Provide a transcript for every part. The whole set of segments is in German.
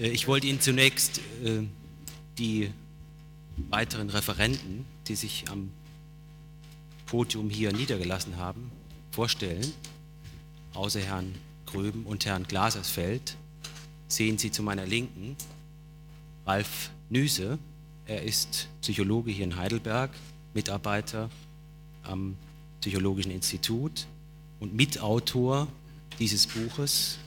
Äh, ich wollte Ihnen zunächst äh, die weiteren Referenten, die sich am Podium hier niedergelassen haben, vorstellen. Außer Herrn Gröben und Herrn Glasersfeld sehen Sie zu meiner Linken Ralf Nüse. Er ist Psychologe hier in Heidelberg, Mitarbeiter am Psychologischen Institut und Mitautor dieses Buches,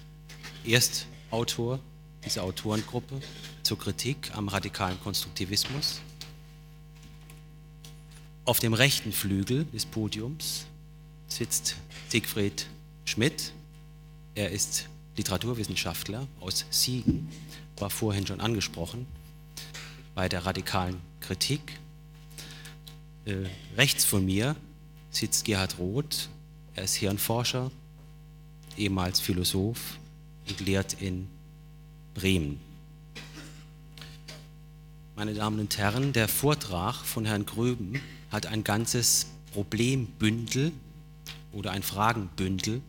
Erstautor dieser Autorengruppe zur Kritik am radikalen Konstruktivismus. Auf dem rechten Flügel des Podiums sitzt Siegfried Schmidt. Er ist Literaturwissenschaftler aus Siegen, war vorhin schon angesprochen bei der radikalen Kritik. Äh, rechts von mir sitzt Gerhard Roth. Er ist Hirnforscher, ehemals Philosoph und lehrt in Bremen. Meine Damen und Herren, der Vortrag von Herrn Gröben hat ein ganzes Problembündel oder ein Fragenbündel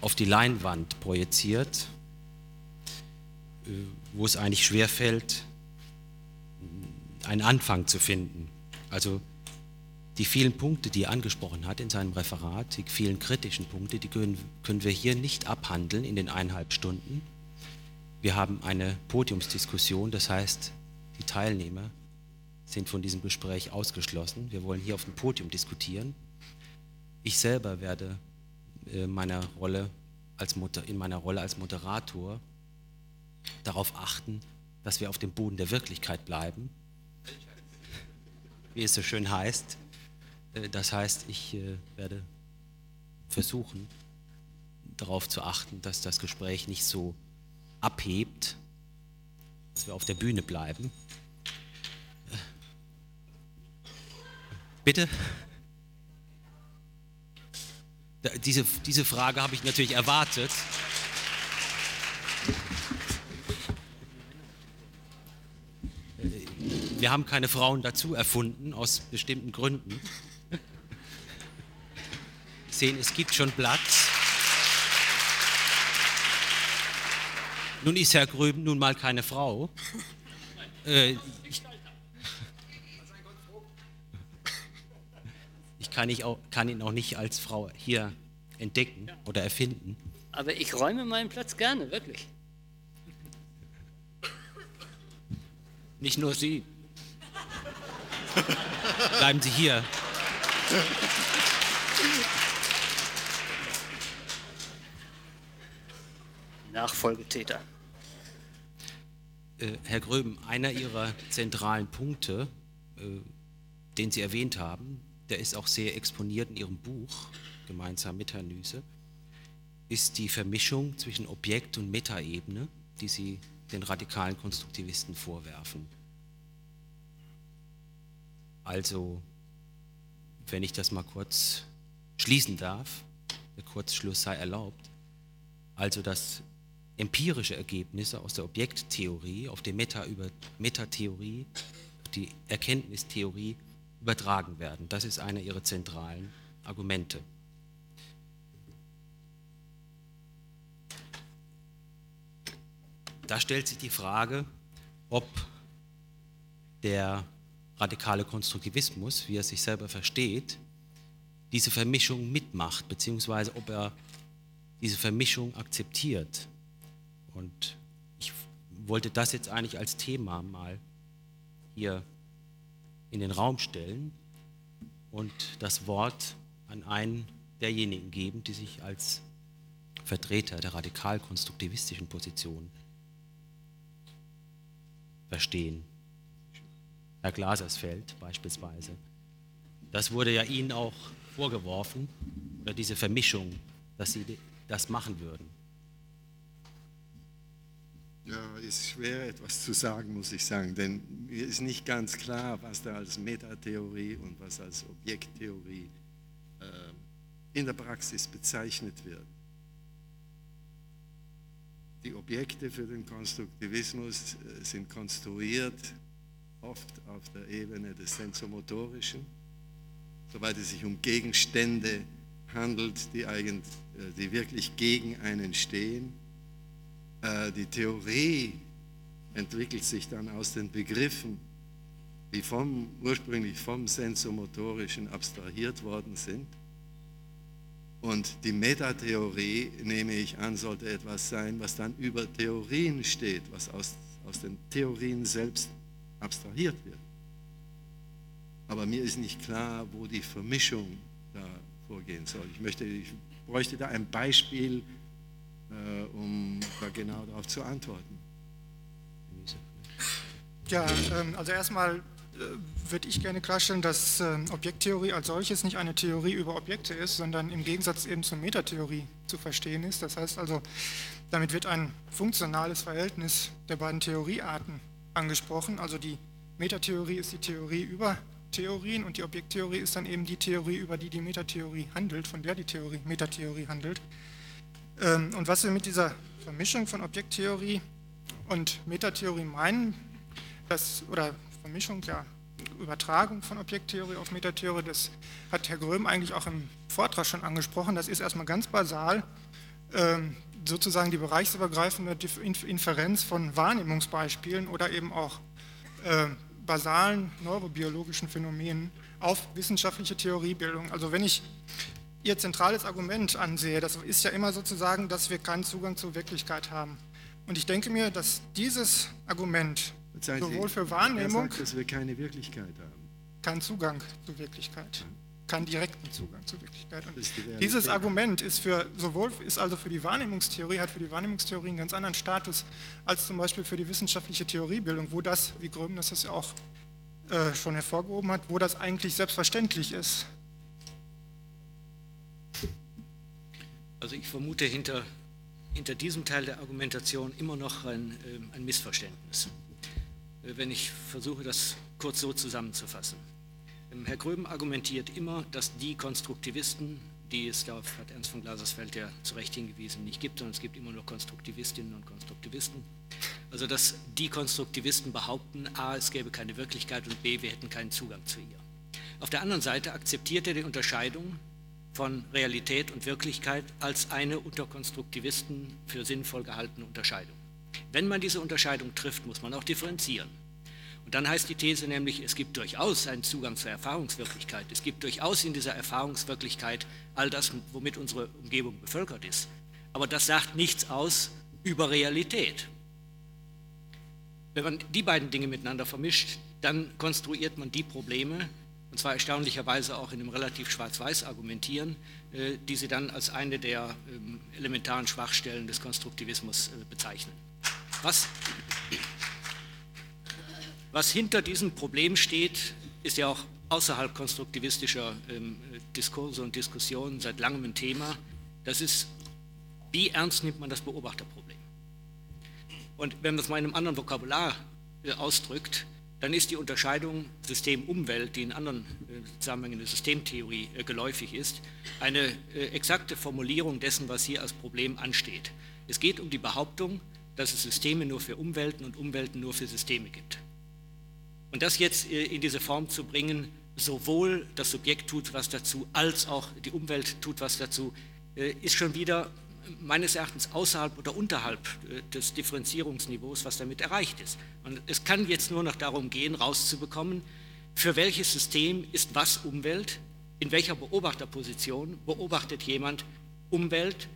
auf die Leinwand projiziert, äh, wo es eigentlich schwerfällt, einen Anfang zu finden. Also die vielen Punkte, die er angesprochen hat in seinem Referat, die vielen kritischen Punkte, die können, können wir hier nicht abhandeln in den eineinhalb Stunden. Wir haben eine Podiumsdiskussion, das heißt, die Teilnehmer sind von diesem Gespräch ausgeschlossen. Wir wollen hier auf dem Podium diskutieren. Ich selber werde äh, meiner Rolle als in meiner Rolle als Moderator darauf achten, dass wir auf dem Boden der Wirklichkeit bleiben, wie es so schön heißt. Äh, das heißt, ich äh, werde versuchen, darauf zu achten, dass das Gespräch nicht so abhebt, dass wir auf der Bühne bleiben. Bitte? Diese, diese Frage habe ich natürlich erwartet. Wir haben keine Frauen dazu erfunden, aus bestimmten Gründen. Sehen, es gibt schon Platz. Nun ist Herr Gröben nun mal keine Frau. Äh, ich, ich kann, ich auch, kann ihn auch nicht als Frau hier entdecken oder erfinden. Aber ich räume meinen Platz gerne, wirklich. Nicht nur Sie. Bleiben Sie hier. Nachfolgetäter. Äh, Herr Gröben, einer Ihrer zentralen Punkte, äh, den Sie erwähnt haben, der ist auch sehr exponiert in Ihrem Buch, gemeinsam mit Herrn Nüse, ist die Vermischung zwischen Objekt- und Metaebene, die Sie den radikalen Konstruktivisten vorwerfen. Also, wenn ich das mal kurz schließen darf, der Kurzschluss sei erlaubt, also das empirische Ergebnisse aus der Objekttheorie auf die Meta über Metatheorie, die Erkenntnistheorie übertragen werden. Das ist einer ihrer zentralen Argumente. Da stellt sich die Frage, ob der radikale Konstruktivismus, wie er sich selber versteht, diese Vermischung mitmacht, beziehungsweise ob er diese Vermischung akzeptiert. Und ich wollte das jetzt eigentlich als Thema mal hier in den Raum stellen und das Wort an einen derjenigen geben, die sich als Vertreter der radikal-konstruktivistischen Position verstehen. Herr Glasersfeld beispielsweise. Das wurde ja Ihnen auch vorgeworfen, oder diese Vermischung, dass Sie das machen würden. Ja, ist schwer etwas zu sagen, muss ich sagen, denn mir ist nicht ganz klar, was da als Metatheorie und was als Objekttheorie äh, in der Praxis bezeichnet wird. Die Objekte für den Konstruktivismus äh, sind konstruiert oft auf der Ebene des Sensomotorischen, soweit es sich um Gegenstände handelt, die, eigentlich, äh, die wirklich gegen einen stehen die Theorie entwickelt sich dann aus den Begriffen, die vom, ursprünglich vom Sensomotorischen abstrahiert worden sind. Und die Metatheorie, nehme ich an, sollte etwas sein, was dann über Theorien steht, was aus, aus den Theorien selbst abstrahiert wird. Aber mir ist nicht klar, wo die Vermischung da vorgehen soll. Ich, möchte, ich bräuchte da ein Beispiel, äh, um da genau darauf zu antworten. Ja, ähm, also erstmal äh, würde ich gerne klarstellen, dass äh, Objekttheorie als solches nicht eine Theorie über Objekte ist, sondern im Gegensatz eben zur Metatheorie zu verstehen ist. Das heißt also, damit wird ein funktionales Verhältnis der beiden Theoriearten angesprochen. Also die Metatheorie ist die Theorie über Theorien und die Objekttheorie ist dann eben die Theorie, über die die Metatheorie handelt, von der die Theorie, Metatheorie handelt. Ähm, und was wir mit dieser Vermischung von Objekttheorie und Metatheorie meinen, das, oder Vermischung, ja, Übertragung von Objekttheorie auf Metatheorie, das hat Herr Gröhm eigentlich auch im Vortrag schon angesprochen. Das ist erstmal ganz basal ähm, sozusagen die bereichsübergreifende Inferenz von Wahrnehmungsbeispielen oder eben auch äh, basalen neurobiologischen Phänomenen auf wissenschaftliche Theoriebildung. Also wenn ich Ihr zentrales Argument ansehe, das ist ja immer sozusagen, dass wir keinen Zugang zur Wirklichkeit haben. Und ich denke mir, dass dieses Argument sowohl für Wahrnehmung, sagt, dass wir keine Wirklichkeit haben. keinen Zugang zur Wirklichkeit, keinen direkten Zugang zur Wirklichkeit. Dieses Argument ist für sowohl ist also für die Wahrnehmungstheorie hat für die Wahrnehmungstheorie einen ganz anderen Status als zum Beispiel für die wissenschaftliche Theoriebildung, wo das, wie Gröben das ja auch äh, schon hervorgehoben hat, wo das eigentlich selbstverständlich ist. Also ich vermute hinter, hinter diesem Teil der Argumentation immer noch ein, äh, ein Missverständnis. Äh, wenn ich versuche, das kurz so zusammenzufassen. Ähm, Herr Gröben argumentiert immer, dass die Konstruktivisten, die es, darauf hat Ernst von Glasersfeld ja zu Recht hingewiesen, nicht gibt, sondern es gibt immer nur Konstruktivistinnen und Konstruktivisten. Also dass die Konstruktivisten behaupten, a, es gäbe keine Wirklichkeit und b, wir hätten keinen Zugang zu ihr. Auf der anderen Seite akzeptiert er die Unterscheidung von Realität und Wirklichkeit als eine unter Konstruktivisten für sinnvoll gehaltene Unterscheidung. Wenn man diese Unterscheidung trifft, muss man auch differenzieren. Und dann heißt die These nämlich, es gibt durchaus einen Zugang zur Erfahrungswirklichkeit. Es gibt durchaus in dieser Erfahrungswirklichkeit all das, womit unsere Umgebung bevölkert ist. Aber das sagt nichts aus über Realität. Wenn man die beiden Dinge miteinander vermischt, dann konstruiert man die Probleme, und zwar erstaunlicherweise auch in einem relativ schwarz-weiß argumentieren, äh, die sie dann als eine der ähm, elementaren Schwachstellen des Konstruktivismus äh, bezeichnen. Was, was hinter diesem Problem steht, ist ja auch außerhalb konstruktivistischer ähm, Diskurse und Diskussionen seit langem ein Thema. Das ist, wie ernst nimmt man das Beobachterproblem? Und wenn man es mal in einem anderen Vokabular äh, ausdrückt, dann ist die Unterscheidung System-Umwelt, die in anderen äh, Zusammenhängen der Systemtheorie äh, geläufig ist, eine äh, exakte Formulierung dessen, was hier als Problem ansteht. Es geht um die Behauptung, dass es Systeme nur für Umwelten und Umwelten nur für Systeme gibt. Und das jetzt in diese Form zu bringen, sowohl das Subjekt tut was dazu, als auch die Umwelt tut was dazu, ist schon wieder meines Erachtens außerhalb oder unterhalb äh, des Differenzierungsniveaus, was damit erreicht ist. Und es kann jetzt nur noch darum gehen, rauszubekommen, für welches System ist was Umwelt, in welcher Beobachterposition beobachtet jemand Umwelt,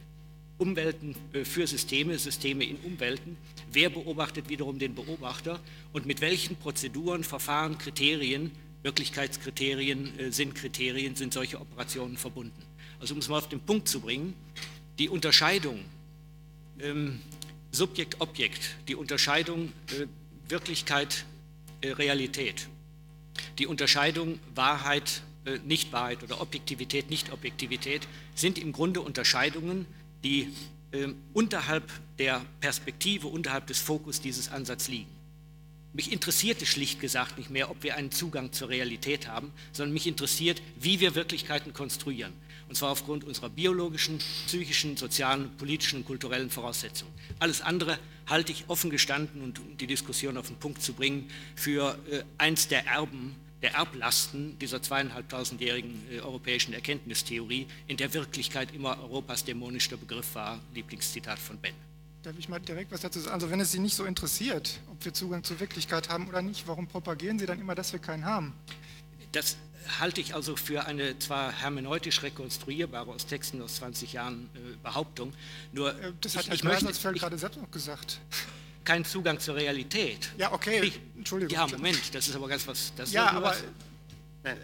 Umwelten äh, für Systeme, Systeme in Umwelten. Wer beobachtet wiederum den Beobachter und mit welchen Prozeduren, Verfahren, Kriterien, Wirklichkeitskriterien, äh, Sinnkriterien sind solche Operationen verbunden. Also um es mal auf den Punkt zu bringen, die Unterscheidung ähm, Subjekt-Objekt, die Unterscheidung äh, Wirklichkeit, äh, die Unterscheidung Wahrheit, äh, Nicht-Wahrheit oder Objektivität, Nicht-Objektivität sind im Grunde Unterscheidungen, die äh, unterhalb der Perspektive, unterhalb des Fokus dieses Ansatzes liegen. Mich interessiert es schlicht gesagt nicht mehr, ob wir einen Zugang zur Realität haben, sondern mich interessiert, wie wir Wirklichkeiten konstruieren. Und zwar aufgrund unserer biologischen, psychischen, sozialen, politischen und kulturellen Voraussetzungen. Alles andere halte ich offen gestanden und um die Diskussion auf den Punkt zu bringen, für äh, eins der Erben der Erblasten dieser zweieinhalbtausendjährigen äh, europäischen Erkenntnistheorie, in der Wirklichkeit immer Europas dämonischer Begriff war, Lieblingszitat von Ben. Darf ich mal direkt was dazu sagen? Also wenn es Sie nicht so interessiert, ob wir Zugang zur Wirklichkeit haben oder nicht, warum propagieren Sie dann immer, dass wir keinen haben? Das halte ich also für eine zwar hermeneutisch rekonstruierbare aus Texten aus 20 Jahren äh, Behauptung, nur äh, das hat ich, Herr ich möchte Glaselsfeld gerade selbst noch gesagt. keinen Zugang zur Realität. Ja, okay, Ich, Entschuldigung. Ja, Moment, das ist aber ganz was. Das ist Ja, aber was- Da-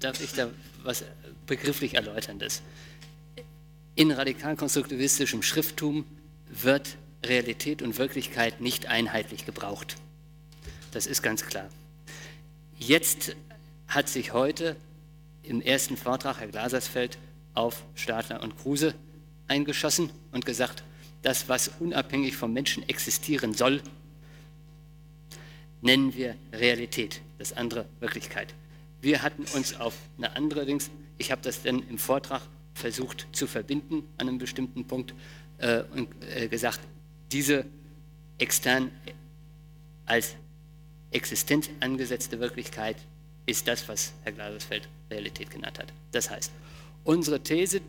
Darf ich da was begrifflich Erläuterndes? In radikal-konstruktivistischem Schrifttum wird Realität und Wirklichkeit nicht einheitlich gebraucht. Das ist ganz klar. Jetzt hat sich heute im ersten Vortrag Herr Glasersfeld auf Stadler und Kruse eingeschossen und gesagt, das, was unabhängig vom Menschen existieren soll, nennen wir Realität, das andere Wirklichkeit. Wir hatten uns auf eine andere Dings, ich habe das dann im Vortrag versucht zu verbinden an einem bestimmten Punkt äh, und äh, gesagt, diese extern als Existenz angesetzte Wirklichkeit ist das, was Herr Glasersfeld Realität genannt hat. Das heißt, unsere These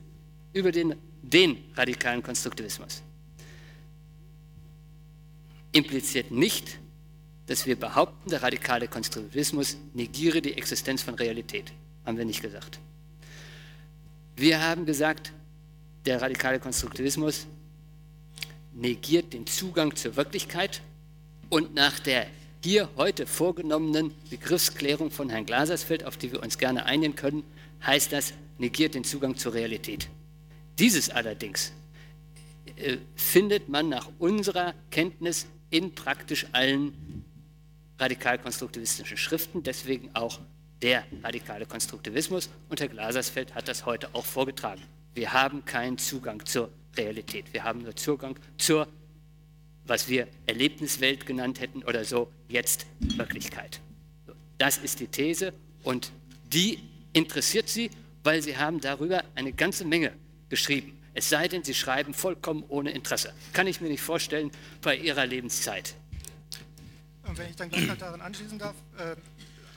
über den, den radikalen Konstruktivismus impliziert nicht, dass wir behaupten, der radikale Konstruktivismus negiere die Existenz von Realität. Haben wir nicht gesagt. Wir haben gesagt, der radikale Konstruktivismus negiert den Zugang zur Wirklichkeit und nach der hier heute vorgenommenen Begriffsklärung von Herrn Glasersfeld, auf die wir uns gerne einigen können, heißt das, negiert den Zugang zur Realität. Dieses allerdings äh, findet man nach unserer Kenntnis in praktisch allen radikal-konstruktivistischen Schriften, deswegen auch der radikale Konstruktivismus. Und Herr Glasersfeld hat das heute auch vorgetragen. Wir haben keinen Zugang zur Realität. Wir haben nur Zugang zur, was wir Erlebniswelt genannt hätten oder so, jetzt Wirklichkeit. Das ist die These und die interessiert Sie, weil Sie haben darüber eine ganze Menge geschrieben. Es sei denn, Sie schreiben vollkommen ohne Interesse. Kann ich mir nicht vorstellen bei Ihrer Lebenszeit. Und wenn ich dann gleich noch daran anschließen darf, äh,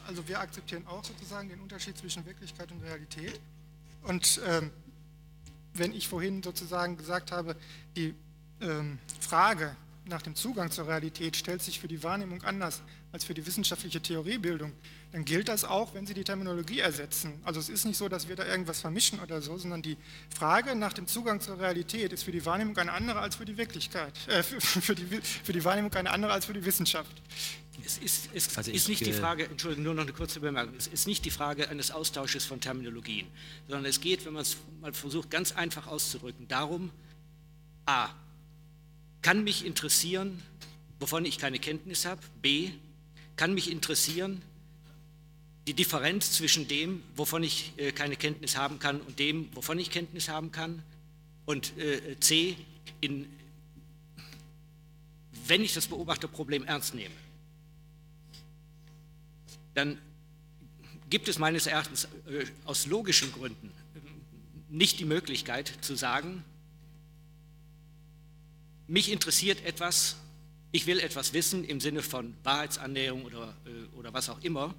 also wir akzeptieren auch sozusagen den Unterschied zwischen Wirklichkeit und Realität. Und ähm, wenn ich vorhin sozusagen gesagt habe, die ähm, Frage nach dem Zugang zur Realität stellt sich für die Wahrnehmung anders als für die wissenschaftliche Theoriebildung, dann gilt das auch, wenn Sie die Terminologie ersetzen. Also es ist nicht so, dass wir da irgendwas vermischen oder so, sondern die Frage nach dem Zugang zur Realität ist für die Wahrnehmung eine andere als für die Wirklichkeit, äh, für, für, die, für die Wahrnehmung eine andere als für die Wissenschaft. Es ist, es Also ist ich, nicht die äh, Frage, Entschuldigung, nur noch eine kurze Bemerkung, es ist nicht die Frage eines Austausches von Terminologien, sondern es geht, wenn man es mal versucht, ganz einfach auszudrücken, darum, a, kann mich interessieren, wovon ich keine Kenntnis habe, b, kann mich interessieren, die Differenz zwischen dem, wovon ich äh, keine Kenntnis haben kann und dem, wovon ich Kenntnis haben kann, und äh, c, in, wenn ich das Beobachterproblem ernst nehme, dann gibt es meines Erachtens äh, aus logischen Gründen nicht die Möglichkeit zu sagen, mich interessiert etwas, ich will etwas wissen im Sinne von Wahrheitsannäherung oder, äh, oder was auch immer,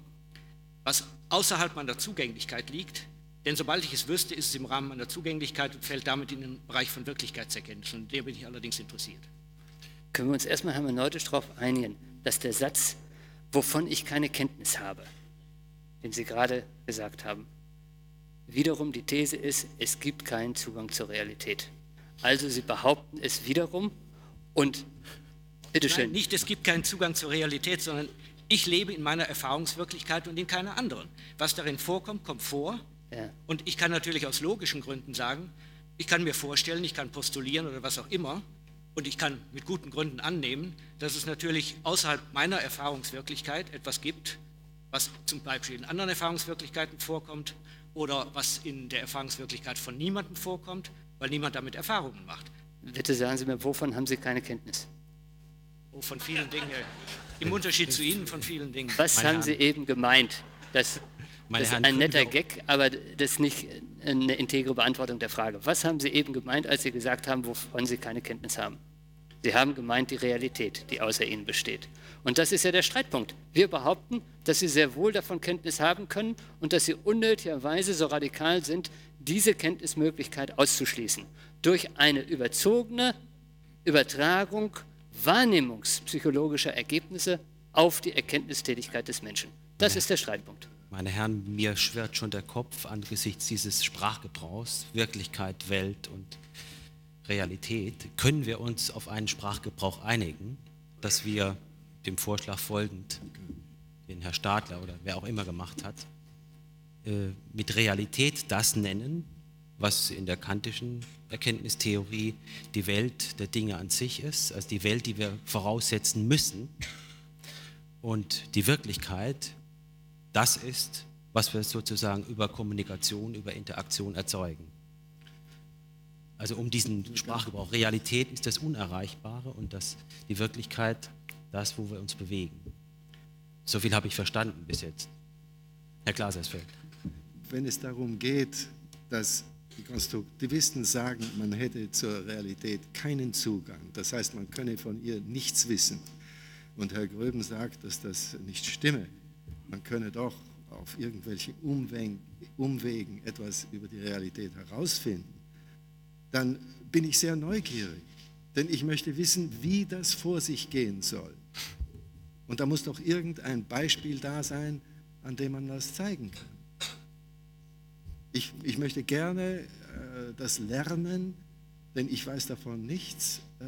was außerhalb meiner Zugänglichkeit liegt. Denn sobald ich es wüsste, ist es im Rahmen meiner Zugänglichkeit und fällt damit in den Bereich von Wirklichkeitserkenntnis. Und der bin ich allerdings interessiert. Können wir uns erstmal hermeneutisch darauf einigen, dass der Satz, wovon ich keine Kenntnis habe, den Sie gerade gesagt haben, wiederum die These ist, es gibt keinen Zugang zur Realität. Also Sie behaupten es wiederum und bitteschön. Nein, nicht, es gibt keinen Zugang zur Realität, sondern ich lebe in meiner Erfahrungswirklichkeit und in keiner anderen. Was darin vorkommt, kommt vor. Ja. Und ich kann natürlich aus logischen Gründen sagen, ich kann mir vorstellen, ich kann postulieren oder was auch immer, und ich kann mit guten Gründen annehmen, dass es natürlich außerhalb meiner Erfahrungswirklichkeit etwas gibt, was zum Beispiel in anderen Erfahrungswirklichkeiten vorkommt oder was in der Erfahrungswirklichkeit von niemandem vorkommt, weil niemand damit Erfahrungen macht. Bitte sagen Sie mir, wovon haben Sie keine Kenntnis? Oh, von vielen Dingen. Im Unterschied zu Ihnen von vielen Dingen. Was Meine haben Herren. Sie eben gemeint? Das, das ist Herren, ein netter. Gag, aber das ist nicht eine integre Beantwortung der Frage. Was haben Sie eben gemeint, als Sie gesagt haben, wovon Sie keine Kenntnis haben? Sie haben gemeint die Realität, die außer Ihnen besteht. Und das ist ja der Streitpunkt. Wir behaupten, dass Sie sehr wohl davon Kenntnis haben können und dass Sie unnötigerweise so radikal sind, diese Kenntnismöglichkeit auszuschließen. Durch eine überzogene Übertragung wahrnehmungspsychologischer Ergebnisse auf die Erkenntnistätigkeit des Menschen. Das ist der Streitpunkt. Meine Herren, mir schwirrt schon der Kopf angesichts dieses Sprachgebrauchs, Wirklichkeit, Welt und Realität. Können wir uns auf einen Sprachgebrauch einigen, dass wir dem Vorschlag folgend, den Herr Stadler oder wer auch immer gemacht hat, mit Realität das nennen, was in der kantischen Erkenntnistheorie die Welt der Dinge an sich ist, also die Welt, die wir voraussetzen müssen. Und die Wirklichkeit, das ist, was wir sozusagen über Kommunikation, über Interaktion erzeugen. Also um diesen Sprachgebrauch. Realität ist das Unerreichbare und das, die Wirklichkeit das, wo wir uns bewegen. So viel habe ich verstanden bis jetzt. Herr Glasersfeld. Wenn es darum geht, dass die Konstruktivisten sagen, man hätte zur Realität keinen Zugang, das heißt, man könne von ihr nichts wissen. Und Herr Gröben sagt, dass das nicht stimme. Man könne doch auf irgendwelchen Umwegen etwas über die Realität herausfinden. Dann bin ich sehr neugierig, denn ich möchte wissen, wie das vor sich gehen soll. Und da muss doch irgendein Beispiel da sein, an dem man das zeigen kann. Ich, ich möchte gerne äh, das lernen, denn ich weiß davon nichts, äh,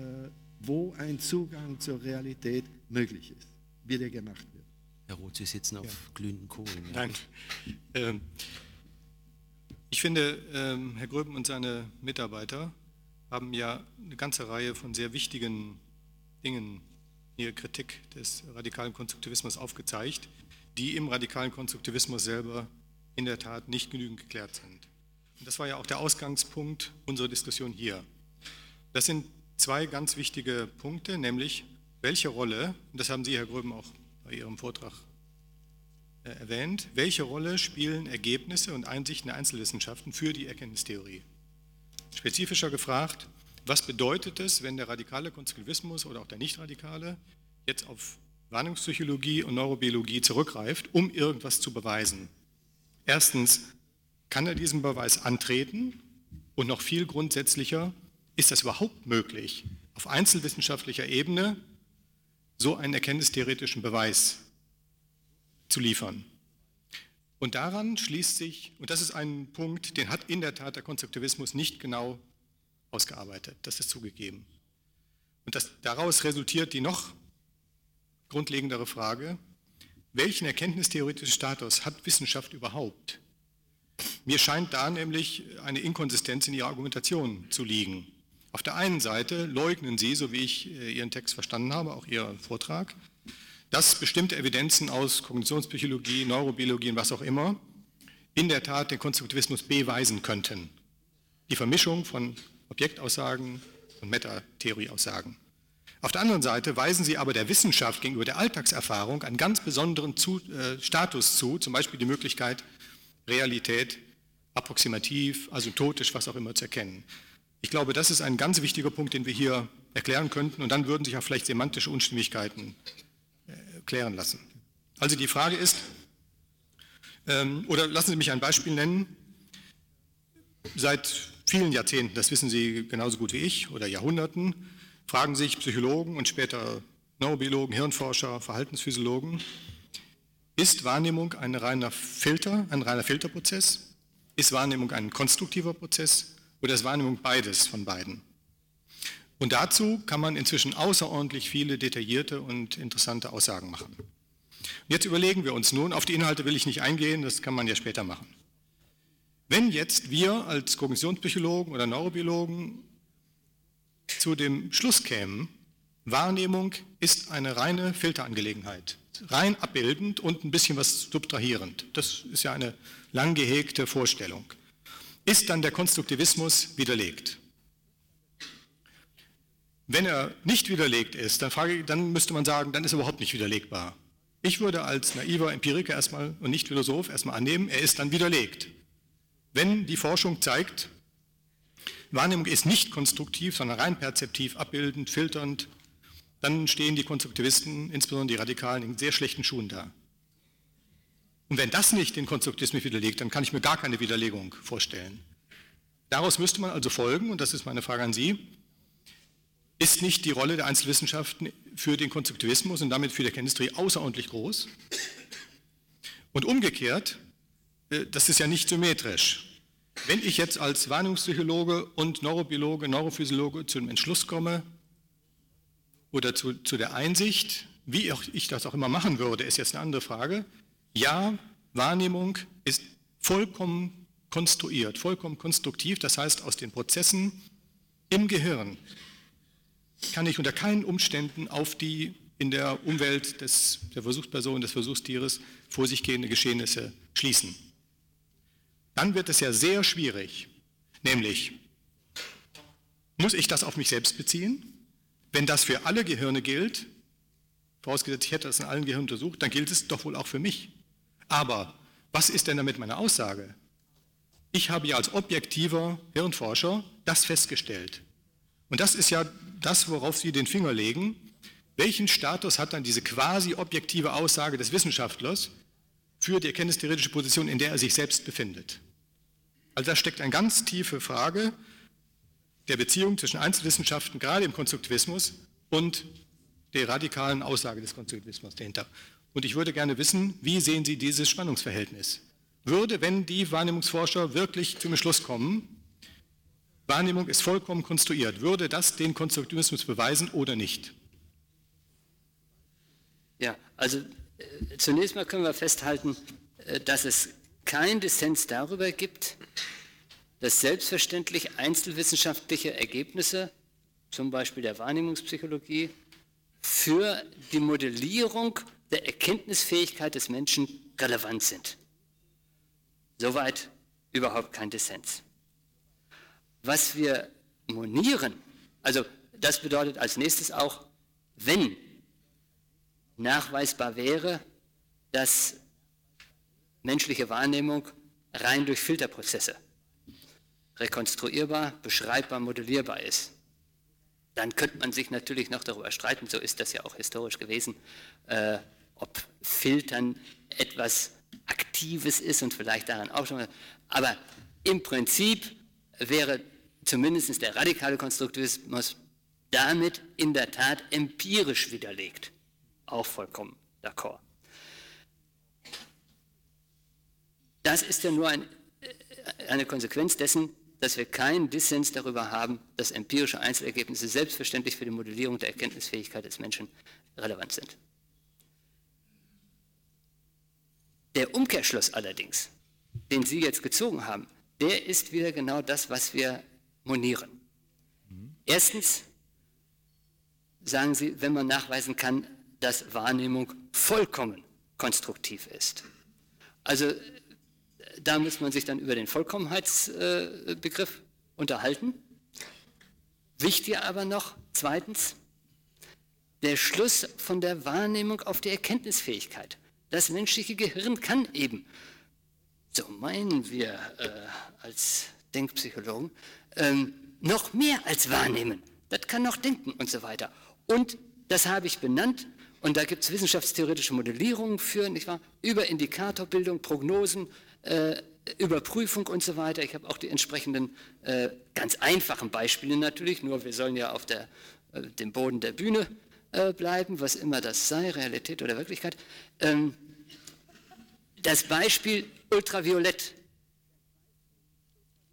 wo ein Zugang zur Realität möglich ist, wie der gemacht wird. Herr Roth, Sie sitzen auf ja. glühenden Kohlen. Ja. Nein. Ähm, ich finde, ähm, Herr Gröben und seine Mitarbeiter haben ja eine ganze Reihe von sehr wichtigen Dingen ihre Kritik des radikalen Konstruktivismus aufgezeigt, die im radikalen Konstruktivismus selber in der Tat nicht genügend geklärt sind. Und das war ja auch der Ausgangspunkt unserer Diskussion hier. Das sind zwei ganz wichtige Punkte, nämlich welche Rolle, und das haben Sie, Herr Gröben, auch bei Ihrem Vortrag äh, erwähnt, welche Rolle spielen Ergebnisse und Einsichten der Einzelwissenschaften für die Erkenntnistheorie? Spezifischer gefragt, was bedeutet es, wenn der radikale Konstruktivismus oder auch der nicht-radikale jetzt auf Warnungspsychologie und Neurobiologie zurückgreift, um irgendwas zu beweisen? Erstens, kann er diesen Beweis antreten? Und noch viel grundsätzlicher, ist das überhaupt möglich, auf einzelwissenschaftlicher Ebene so einen erkenntnistheoretischen Beweis zu liefern? Und daran schließt sich, und das ist ein Punkt, den hat in der Tat der Konstruktivismus nicht genau ausgearbeitet, das ist zugegeben. Und das, daraus resultiert die noch grundlegendere Frage, welchen erkenntnistheoretischen Status hat Wissenschaft überhaupt? Mir scheint da nämlich eine Inkonsistenz in Ihrer Argumentation zu liegen. Auf der einen Seite leugnen Sie, so wie ich äh, Ihren Text verstanden habe, auch Ihren Vortrag, dass bestimmte Evidenzen aus Kognitionspsychologie, Neurobiologie und was auch immer in der Tat den Konstruktivismus beweisen könnten. Die Vermischung von Objektaussagen und Metatheorieaussagen. Auf der anderen Seite weisen sie aber der Wissenschaft gegenüber der Alltagserfahrung einen ganz besonderen zu, äh, Status zu, zum Beispiel die Möglichkeit, Realität approximativ, asymptotisch, was auch immer zu erkennen. Ich glaube, das ist ein ganz wichtiger Punkt, den wir hier erklären könnten und dann würden sich auch vielleicht semantische Unstimmigkeiten äh, klären lassen. Also die Frage ist, ähm, oder lassen Sie mich ein Beispiel nennen. Seit vielen Jahrzehnten, das wissen Sie genauso gut wie ich, oder Jahrhunderten, fragen sich Psychologen und später Neurobiologen, Hirnforscher, Verhaltensphysiologen, ist Wahrnehmung ein reiner Filter, ein reiner Filterprozess? Ist Wahrnehmung ein konstruktiver Prozess oder ist Wahrnehmung beides von beiden? Und dazu kann man inzwischen außerordentlich viele detaillierte und interessante Aussagen machen. jetzt überlegen wir uns nun, auf die Inhalte will ich nicht eingehen, das kann man ja später machen. Wenn jetzt wir als Kognitionspsychologen oder Neurobiologen zu dem Schluss kämen, Wahrnehmung ist eine reine Filterangelegenheit, rein abbildend und ein bisschen was subtrahierend. Das ist ja eine lang gehegte Vorstellung. Ist dann der Konstruktivismus widerlegt? Wenn er nicht widerlegt ist, dann, frage, dann müsste man sagen, dann ist er überhaupt nicht widerlegbar. Ich würde als naiver Empiriker erstmal und nicht Philosoph erstmal annehmen, er ist dann widerlegt. Wenn die Forschung zeigt, Wahrnehmung ist nicht konstruktiv, sondern rein perzeptiv, abbildend, filternd, dann stehen die Konstruktivisten, insbesondere die Radikalen, in sehr schlechten Schuhen da. Und wenn das nicht den Konstruktivismus widerlegt, dann kann ich mir gar keine Widerlegung vorstellen. Daraus müsste man also folgen, und das ist meine Frage an Sie, ist nicht die Rolle der Einzelwissenschaften für den Konstruktivismus und damit für die Erkenntnistheorie außerordentlich groß? Und umgekehrt, äh, das ist ja nicht symmetrisch. Wenn ich jetzt als Wahrnehmungspsychologe und Neurobiologe, Neurophysiologe zu einem Entschluss komme oder zu, zu der Einsicht, wie ich das auch immer machen würde, ist jetzt eine andere Frage. Ja, Wahrnehmung ist vollkommen konstruiert, vollkommen konstruktiv, das heißt aus den Prozessen im Gehirn kann ich unter keinen Umständen auf die in der Umwelt des, der Versuchsperson, des Versuchstieres vor sich gehende Geschehnisse schließen. Dann wird es ja sehr schwierig, nämlich muss ich das auf mich selbst beziehen? Wenn das für alle Gehirne gilt, vorausgesetzt ich hätte das in allen Gehirnen untersucht, dann gilt es doch wohl auch für mich. Aber was ist denn damit meine Aussage? Ich habe ja als objektiver Hirnforscher das festgestellt. Und das ist ja das, worauf Sie den Finger legen. Welchen Status hat dann diese quasi objektive Aussage des Wissenschaftlers für die erkenntnistheoretische Position, in der er sich selbst befindet? Also da steckt eine ganz tiefe Frage der Beziehung zwischen Einzelwissenschaften, gerade im Konstruktivismus, und der radikalen Aussage des Konstruktivismus dahinter. Und ich würde gerne wissen, wie sehen Sie dieses Spannungsverhältnis? Würde, wenn die Wahrnehmungsforscher wirklich zum Schluss kommen, Wahrnehmung ist vollkommen konstruiert. Würde das den Konstruktivismus beweisen oder nicht? Ja, also äh, zunächst mal können wir festhalten, äh, dass es kein Dissens darüber gibt, dass selbstverständlich einzelwissenschaftliche Ergebnisse, zum Beispiel der Wahrnehmungspsychologie, für die Modellierung der Erkenntnisfähigkeit des Menschen relevant sind. Soweit überhaupt kein Dissens was wir monieren, also das bedeutet als nächstes auch, wenn nachweisbar wäre, dass menschliche Wahrnehmung rein durch Filterprozesse rekonstruierbar, beschreibbar, modellierbar ist, dann könnte man sich natürlich noch darüber streiten, so ist das ja auch historisch gewesen, äh, ob Filtern etwas Aktives ist und vielleicht daran auch schon. Aber im Prinzip wäre zumindest der radikale Konstruktivismus damit in der Tat empirisch widerlegt. Auch vollkommen d'accord. Das ist ja nur ein, äh, eine Konsequenz dessen, dass wir keinen Dissens darüber haben, dass empirische Einzelergebnisse selbstverständlich für die Modellierung der Erkenntnisfähigkeit des Menschen relevant sind. Der Umkehrschluss allerdings, den Sie jetzt gezogen haben, der ist wieder genau das, was wir monieren. Erstens sagen Sie, wenn man nachweisen kann, dass Wahrnehmung vollkommen konstruktiv ist. Also da muss man sich dann über den Vollkommenheitsbegriff unterhalten. Wichtiger aber noch, zweitens, der Schluss von der Wahrnehmung auf die Erkenntnisfähigkeit. Das menschliche Gehirn kann eben, so meinen wir äh, als Denkpsychologen, ähm, noch mehr als wahrnehmen. Das kann noch denken und so weiter. Und das habe ich benannt und da gibt es wissenschaftstheoretische Modellierungen für, nicht wahr? über Indikatorbildung, Prognosen, äh, Überprüfung und so weiter. Ich habe auch die entsprechenden äh, ganz einfachen Beispiele natürlich, nur wir sollen ja auf der, äh, dem Boden der Bühne äh, bleiben, was immer das sei, Realität oder Wirklichkeit. Ähm, das Beispiel Ultraviolett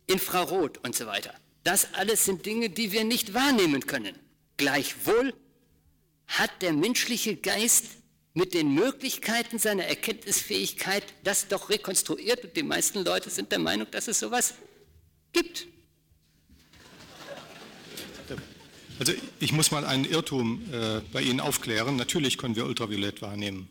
Infrarot und so weiter. Das alles sind Dinge, die wir nicht wahrnehmen können. Gleichwohl hat der menschliche Geist mit den Möglichkeiten seiner Erkenntnisfähigkeit das doch rekonstruiert und die meisten Leute sind der Meinung, dass es sowas gibt. Also ich muss mal einen Irrtum äh, bei Ihnen aufklären. Natürlich können wir Ultraviolett wahrnehmen.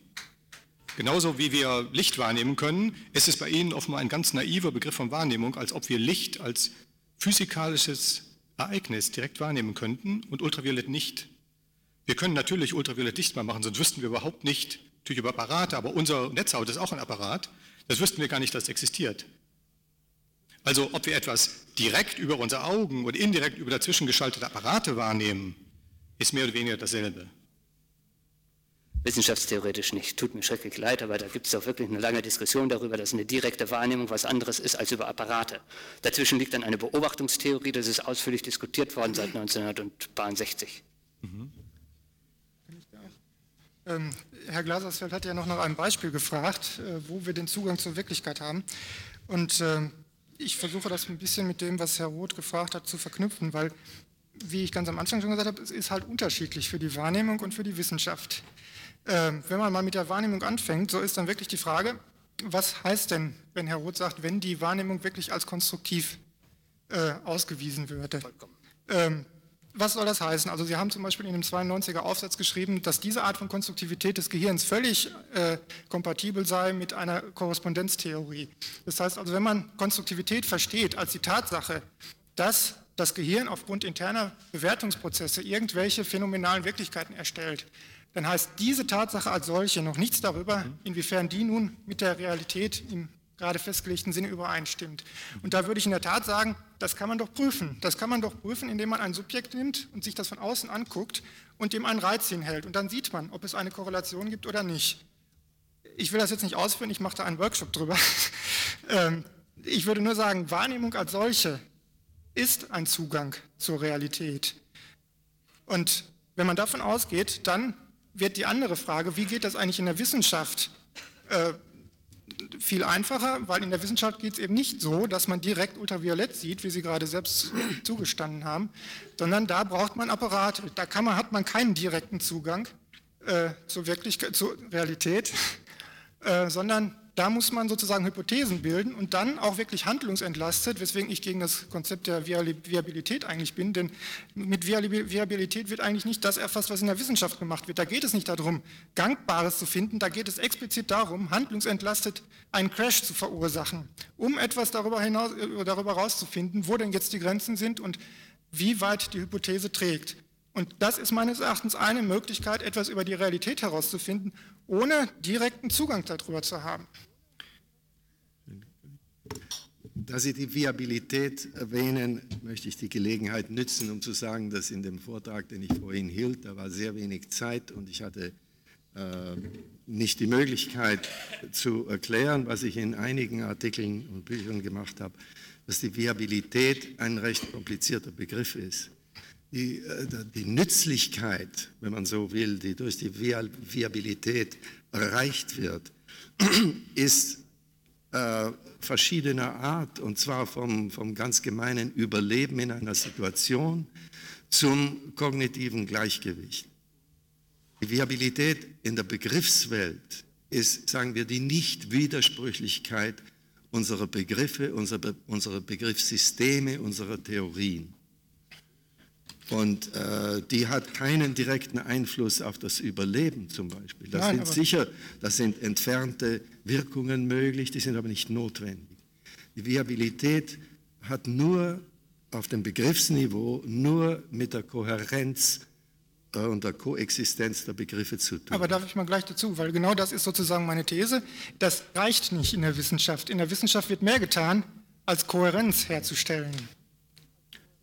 Genauso wie wir Licht wahrnehmen können, ist es bei Ihnen offenbar ein ganz naiver Begriff von Wahrnehmung, als ob wir Licht als physikalisches Ereignis direkt wahrnehmen könnten und Ultraviolett nicht. Wir können natürlich Ultraviolett sichtbar machen, sonst wüssten wir überhaupt nicht, natürlich über Apparate, aber unser Netzhaut ist auch ein Apparat, das wüssten wir gar nicht, dass es existiert. Also ob wir etwas direkt über unsere Augen oder indirekt über dazwischen geschaltete Apparate wahrnehmen, ist mehr oder weniger dasselbe. Wissenschaftstheoretisch nicht. Tut mir schrecklich leid, aber da gibt es auch wirklich eine lange Diskussion darüber, dass eine direkte Wahrnehmung was anderes ist als über Apparate. Dazwischen liegt dann eine Beobachtungstheorie, das ist ausführlich diskutiert worden seit 1960. Mhm. Ähm, Herr Glasersfeld hat ja noch nach einem Beispiel gefragt, äh, wo wir den Zugang zur Wirklichkeit haben. Und äh, ich versuche das ein bisschen mit dem, was Herr Roth gefragt hat, zu verknüpfen, weil, wie ich ganz am Anfang schon gesagt habe, es ist halt unterschiedlich für die Wahrnehmung und für die Wissenschaft. Ähm, wenn man mal mit der Wahrnehmung anfängt, so ist dann wirklich die Frage, was heißt denn, wenn Herr Roth sagt, wenn die Wahrnehmung wirklich als konstruktiv äh, ausgewiesen würde? Ähm, was soll das heißen? Also Sie haben zum Beispiel in dem 92er Aufsatz geschrieben, dass diese Art von Konstruktivität des Gehirns völlig äh, kompatibel sei mit einer Korrespondenztheorie. Das heißt also, wenn man Konstruktivität versteht als die Tatsache, dass das Gehirn aufgrund interner Bewertungsprozesse irgendwelche phänomenalen Wirklichkeiten erstellt, dann heißt diese Tatsache als solche noch nichts darüber, inwiefern die nun mit der Realität im gerade festgelegten Sinne übereinstimmt. Und da würde ich in der Tat sagen, das kann man doch prüfen. Das kann man doch prüfen, indem man ein Subjekt nimmt und sich das von außen anguckt und dem einen Reiz hinhält. Und dann sieht man, ob es eine Korrelation gibt oder nicht. Ich will das jetzt nicht ausführen, ich mache da einen Workshop drüber. Ähm, ich würde nur sagen, Wahrnehmung als solche ist ein Zugang zur Realität. Und wenn man davon ausgeht, dann wird die andere Frage, wie geht das eigentlich in der Wissenschaft, äh, viel einfacher, weil in der Wissenschaft geht es eben nicht so, dass man direkt ultraviolett sieht, wie Sie gerade selbst zugestanden haben, sondern da braucht man Apparate. Da man, hat man keinen direkten Zugang äh, zur, Wirklichkeit, zur Realität, äh, sondern da muss man sozusagen Hypothesen bilden und dann auch wirklich handlungsentlastet, weswegen ich gegen das Konzept der Viabilität eigentlich bin, denn mit Viabilität wird eigentlich nicht das erfasst, was in der Wissenschaft gemacht wird. Da geht es nicht darum, Gangbares zu finden, da geht es explizit darum, handlungsentlastet einen Crash zu verursachen, um etwas darüber, hinaus, äh, darüber herauszufinden, wo denn jetzt die Grenzen sind und wie weit die Hypothese trägt. Und das ist meines Erachtens eine Möglichkeit, etwas über die Realität herauszufinden, ohne direkten Zugang darüber zu haben. Da Sie die Viabilität erwähnen, möchte ich die Gelegenheit nützen, um zu sagen, dass in dem Vortrag, den ich vorhin hielt, da war sehr wenig Zeit und ich hatte äh, nicht die Möglichkeit zu erklären, was ich in einigen Artikeln und Büchern gemacht habe, dass die Viabilität ein recht komplizierter Begriff ist die, äh, die Nützlichkeit, wenn man so will, die durch die Viabilität erreicht wird, ist äh, verschiedener Art, und zwar vom, vom ganz gemeinen Überleben in einer Situation zum kognitiven Gleichgewicht. Die Viabilität in der Begriffswelt ist, sagen wir, die Nichtwidersprüchlichkeit unserer Begriffe, unserer, unserer Begriffssysteme, unserer Theorien. Und äh, die hat keinen direkten Einfluss auf das Überleben zum Beispiel. Das Nein, sind sicher, das sind entfernte Wirkungen möglich, die sind aber nicht notwendig. Die Viabilität hat nur auf dem Begriffsniveau nur mit der Kohärenz äh, und der Koexistenz der Begriffe zu tun. Aber darf ich mal gleich dazu, weil genau das ist sozusagen meine These. Das reicht nicht in der Wissenschaft. In der Wissenschaft wird mehr getan, als Kohärenz herzustellen.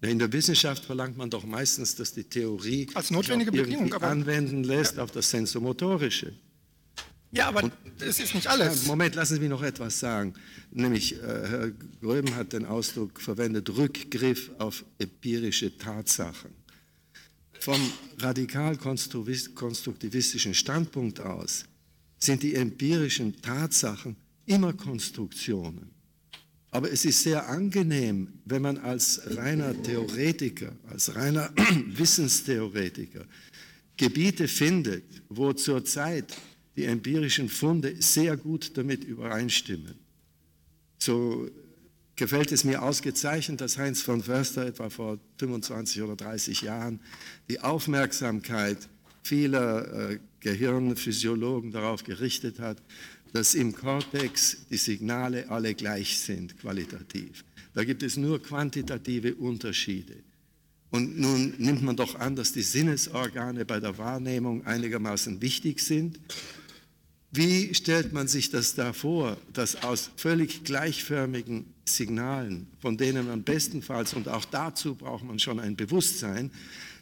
In der Wissenschaft verlangt man doch meistens, dass die Theorie als notwendige Bedingung aber, anwenden lässt ja. auf das Sensomotorische. Ja, aber Und, es ist nicht alles. Moment, lassen Sie mich noch etwas sagen. Nämlich, äh, Herr Gröben hat den Ausdruck verwendet, Rückgriff auf empirische Tatsachen. Vom radikal-konstruktivistischen Standpunkt aus sind die empirischen Tatsachen immer Konstruktionen. Aber es ist sehr angenehm, wenn man als reiner Theoretiker, als reiner Wissenstheoretiker Gebiete findet, wo zurzeit die empirischen Funde sehr gut damit übereinstimmen. So gefällt es mir ausgezeichnet, dass Heinz von Förster etwa vor 25 oder 30 Jahren die Aufmerksamkeit vieler äh, Gehirnphysiologen darauf gerichtet hat, dass im Kortex die Signale alle gleich sind, qualitativ. Da gibt es nur quantitative Unterschiede. Und nun nimmt man doch an, dass die Sinnesorgane bei der Wahrnehmung einigermaßen wichtig sind. Wie stellt man sich das da vor, dass aus völlig gleichförmigen Signalen, von denen man bestenfalls, und auch dazu braucht man schon ein Bewusstsein,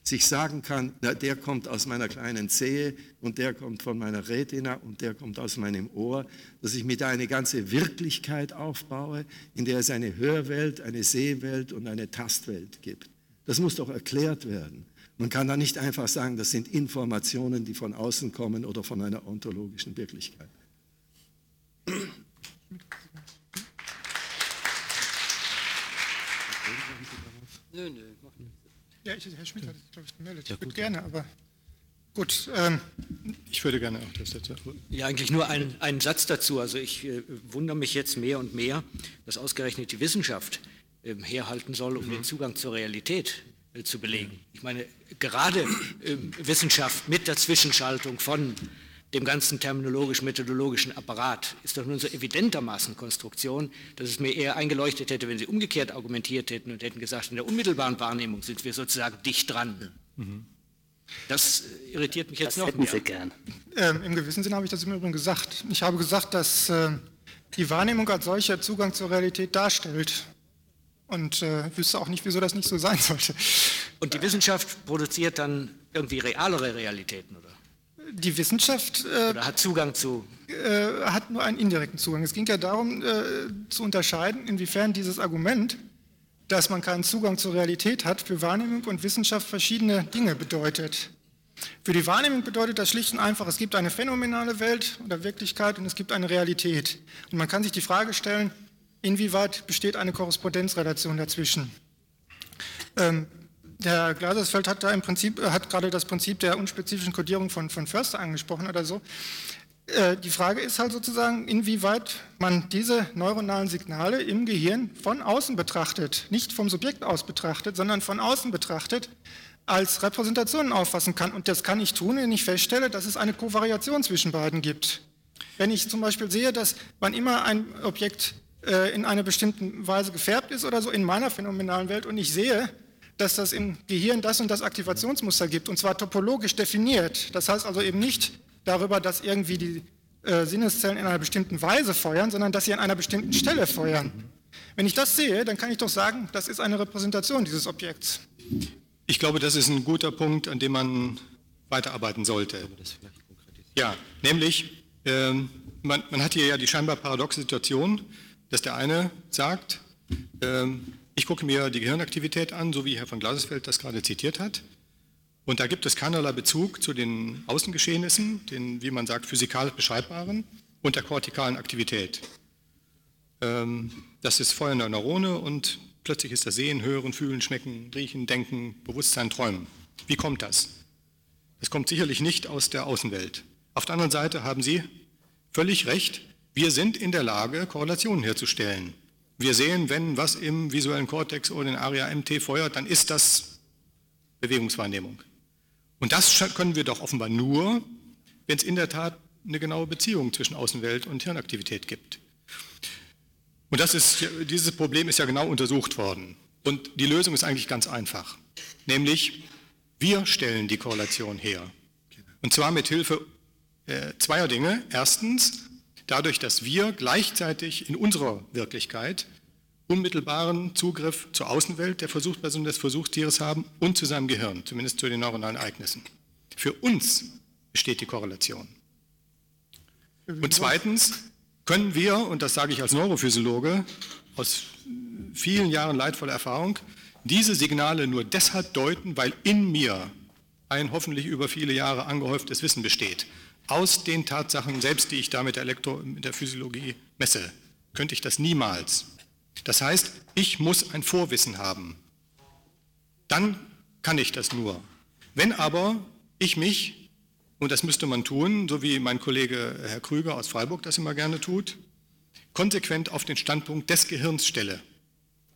sich sagen kann, na, der kommt aus meiner kleinen Zehe und der kommt von meiner Retina und der kommt aus meinem Ohr, dass ich mir da eine ganze Wirklichkeit aufbaue, in der es eine Hörwelt, eine Sehwelt und eine Tastwelt gibt. Das muss doch erklärt werden. Man kann da nicht einfach sagen, das sind Informationen, die von außen kommen oder von einer ontologischen Wirklichkeit. Nö, nö. Ja, ich, Herr Schmidt hat sich, glaube ich, gemeldet. Ja, ich würde gerne, aber gut. Ähm, ich würde gerne auch das dazu. Ja, eigentlich nur ein, einen Satz dazu. Also ich äh, wundere mich jetzt mehr und mehr, dass ausgerechnet die Wissenschaft äh, herhalten soll, um mhm. den Zugang zur Realität äh, zu belegen. Ich meine, gerade ähm, Wissenschaft mit der Zwischenschaltung von dem ganzen terminologisch-methodologischen Apparat ist doch nun so evidentermaßen Konstruktion, dass es mir eher eingeleuchtet hätte, wenn Sie umgekehrt argumentiert hätten und hätten gesagt, in der unmittelbaren Wahrnehmung sind wir sozusagen dicht dran. Mhm. Das irritiert mich jetzt das noch hätten mehr. Sie gern. Ähm, Im gewissen Sinne habe ich das im Übrigen gesagt. Ich habe gesagt, dass äh, die Wahrnehmung als solcher Zugang zur Realität darstellt. Und äh, wüsste auch nicht, wieso das nicht so sein sollte. Und die Wissenschaft produziert dann irgendwie realere Realitäten, oder? Die Wissenschaft äh, hat Zugang zu. Äh, hat nur einen indirekten Zugang. Es ging ja darum äh, zu unterscheiden, inwiefern dieses Argument, dass man keinen Zugang zur Realität hat, für Wahrnehmung und Wissenschaft verschiedene Dinge bedeutet. Für die Wahrnehmung bedeutet das schlicht und einfach, es gibt eine phänomenale Welt oder Wirklichkeit und es gibt eine Realität. Und man kann sich die Frage stellen, inwieweit besteht eine Korrespondenzrelation dazwischen. Ähm, der Glasersfeld hat da im Prinzip, äh, hat gerade das Prinzip der unspezifischen Kodierung von, von Förster angesprochen oder so. Äh, die Frage ist halt sozusagen, inwieweit man diese neuronalen Signale im Gehirn von außen betrachtet, nicht vom Subjekt aus betrachtet, sondern von außen betrachtet, als Repräsentationen auffassen kann. Und das kann ich tun, wenn ich feststelle, dass es eine Kovariation zwischen beiden gibt. Wenn ich zum Beispiel sehe, dass wann immer ein Objekt äh, in einer bestimmten Weise gefärbt ist oder so in meiner phänomenalen Welt und ich sehe, dass das im Gehirn das und das Aktivationsmuster gibt, und zwar topologisch definiert. Das heißt also eben nicht darüber, dass irgendwie die äh, Sinneszellen in einer bestimmten Weise feuern, sondern dass sie an einer bestimmten Stelle feuern. Wenn ich das sehe, dann kann ich doch sagen, das ist eine Repräsentation dieses Objekts. Ich glaube, das ist ein guter Punkt, an dem man weiterarbeiten sollte. Ja, nämlich, äh, man, man, hat hier ja die scheinbar paradoxe Situation, dass der eine sagt, äh, ich gucke mir die Gehirnaktivität an, so wie Herr von Glasesfeld das gerade zitiert hat. Und da gibt es keinerlei Bezug zu den Außengeschehnissen, den, wie man sagt, physikalisch beschreibbaren und der kortikalen Aktivität. Ähm, das ist Feuer der Neurone und plötzlich ist das Sehen, Hören, Fühlen, Schmecken, Riechen, Denken, Bewusstsein, Träumen. Wie kommt das? Das kommt sicherlich nicht aus der Außenwelt. Auf der anderen Seite haben Sie völlig recht, wir sind in der Lage, Korrelationen herzustellen. Wir sehen, wenn was im visuellen Kortex oder in ARIA-MT feuert, dann ist das Bewegungswahrnehmung. Und das können wir doch offenbar nur, wenn es in der Tat eine genaue Beziehung zwischen Außenwelt und Hirnaktivität gibt. Und das ist, dieses Problem ist ja genau untersucht worden. Und die Lösung ist eigentlich ganz einfach. Nämlich, wir stellen die Korrelation her. Und zwar mit Hilfe äh, zweier Dinge. Erstens, dadurch, dass wir gleichzeitig in unserer Wirklichkeit unmittelbaren Zugriff zur Außenwelt der Versuchsperson des Versuchstieres haben und zu seinem Gehirn, zumindest zu den neuronalen Ereignissen. Für uns besteht die Korrelation. Und zweitens können wir, und das sage ich als Neurophysiologe aus vielen Jahren leidvoller Erfahrung, diese Signale nur deshalb deuten, weil in mir ein hoffentlich über viele Jahre angehäuftes Wissen besteht aus den Tatsachen, selbst die ich da mit der, Elektro, mit der Physiologie messe, könnte ich das niemals. Das heißt, ich muss ein Vorwissen haben. Dann kann ich das nur. Wenn aber ich mich, und das müsste man tun, so wie mein Kollege Herr Krüger aus Freiburg das immer gerne tut, konsequent auf den Standpunkt des Gehirns stelle,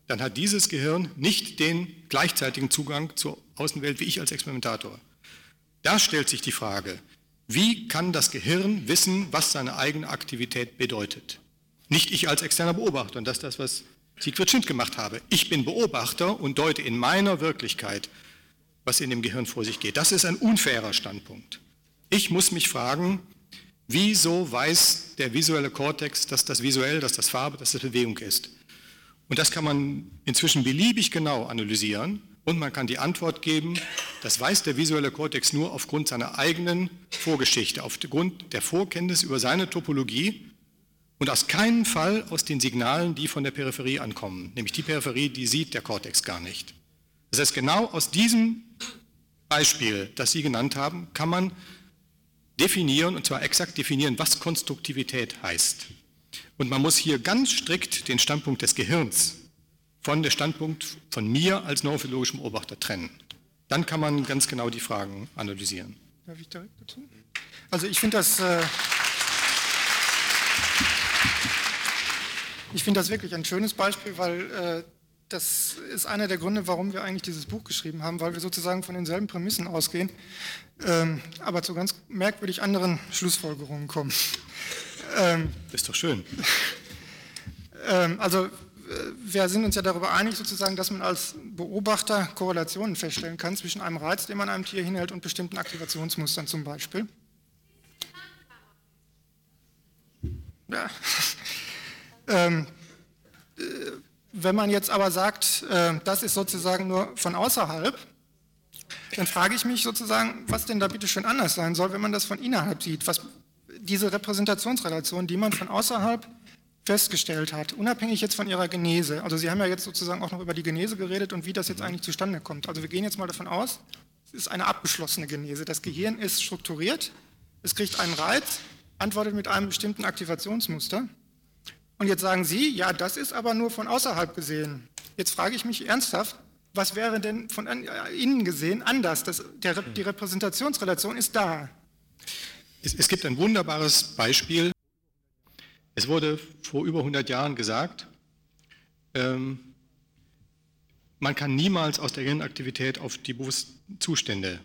dann hat dieses Gehirn nicht den gleichzeitigen Zugang zur Außenwelt wie ich als Experimentator. Da stellt sich die Frage, wie kann das Gehirn wissen, was seine eigene Aktivität bedeutet? Nicht ich als externer Beobachter, und das ist das, was Siegfried Schind gemacht habe. Ich bin Beobachter und deute in meiner Wirklichkeit, was in dem Gehirn vor sich geht. Das ist ein unfairer Standpunkt. Ich muss mich fragen, wieso weiß der visuelle Kortex, dass das visuell, dass das Farbe, dass das Bewegung ist? Und das kann man inzwischen beliebig genau analysieren und man kann die Antwort geben, das weiß der visuelle Kortex nur aufgrund seiner eigenen Vorgeschichte, aufgrund der Vorkenntnis über seine Topologie und aus keinem Fall aus den Signalen, die von der Peripherie ankommen. Nämlich die Peripherie, die sieht der Kortex gar nicht. Das heißt, genau aus diesem Beispiel, das Sie genannt haben, kann man definieren, und zwar exakt definieren, was Konstruktivität heißt. Und man muss hier ganz strikt den Standpunkt des Gehirns von dem Standpunkt von mir als neurophilologischem Beobachter trennen. Dann kann man ganz genau die Fragen analysieren. Darf ich direkt dazu? Also ich finde das, äh, ich finde das wirklich ein schönes Beispiel, weil äh, das ist einer der Gründe, warum wir eigentlich dieses Buch geschrieben haben, weil wir sozusagen von denselben Prämissen ausgehen, ähm, aber zu ganz merkwürdig anderen Schlussfolgerungen kommen. Ähm, ist doch schön. Ähm, also wir sind uns ja darüber einig, sozusagen, dass man als Beobachter Korrelationen feststellen kann zwischen einem Reiz, den man einem Tier hinhält, und bestimmten Aktivationsmustern zum Beispiel. Ja. ähm, äh, wenn man jetzt aber sagt, äh, das ist sozusagen nur von außerhalb, dann frage ich mich sozusagen, was denn da bitte schön anders sein soll, wenn man das von innerhalb sieht. Was diese Repräsentationsrelation, die man von außerhalb festgestellt hat, unabhängig jetzt von ihrer Genese, also Sie haben ja jetzt sozusagen auch noch über die Genese geredet und wie das jetzt mhm. eigentlich zustande kommt. Also wir gehen jetzt mal davon aus, es ist eine abgeschlossene Genese. Das Gehirn ist strukturiert, es kriegt einen Reiz, antwortet mit einem bestimmten Aktivationsmuster. Und jetzt sagen Sie, ja, das ist aber nur von außerhalb gesehen. Jetzt frage ich mich ernsthaft, was wäre denn von innen gesehen anders? Das, der, die Repräsentationsrelation ist da. Es, es gibt ein wunderbares Beispiel es wurde vor über 100 Jahren gesagt, ähm, man kann niemals aus der Gehirnaktivität auf die bewussten Zustände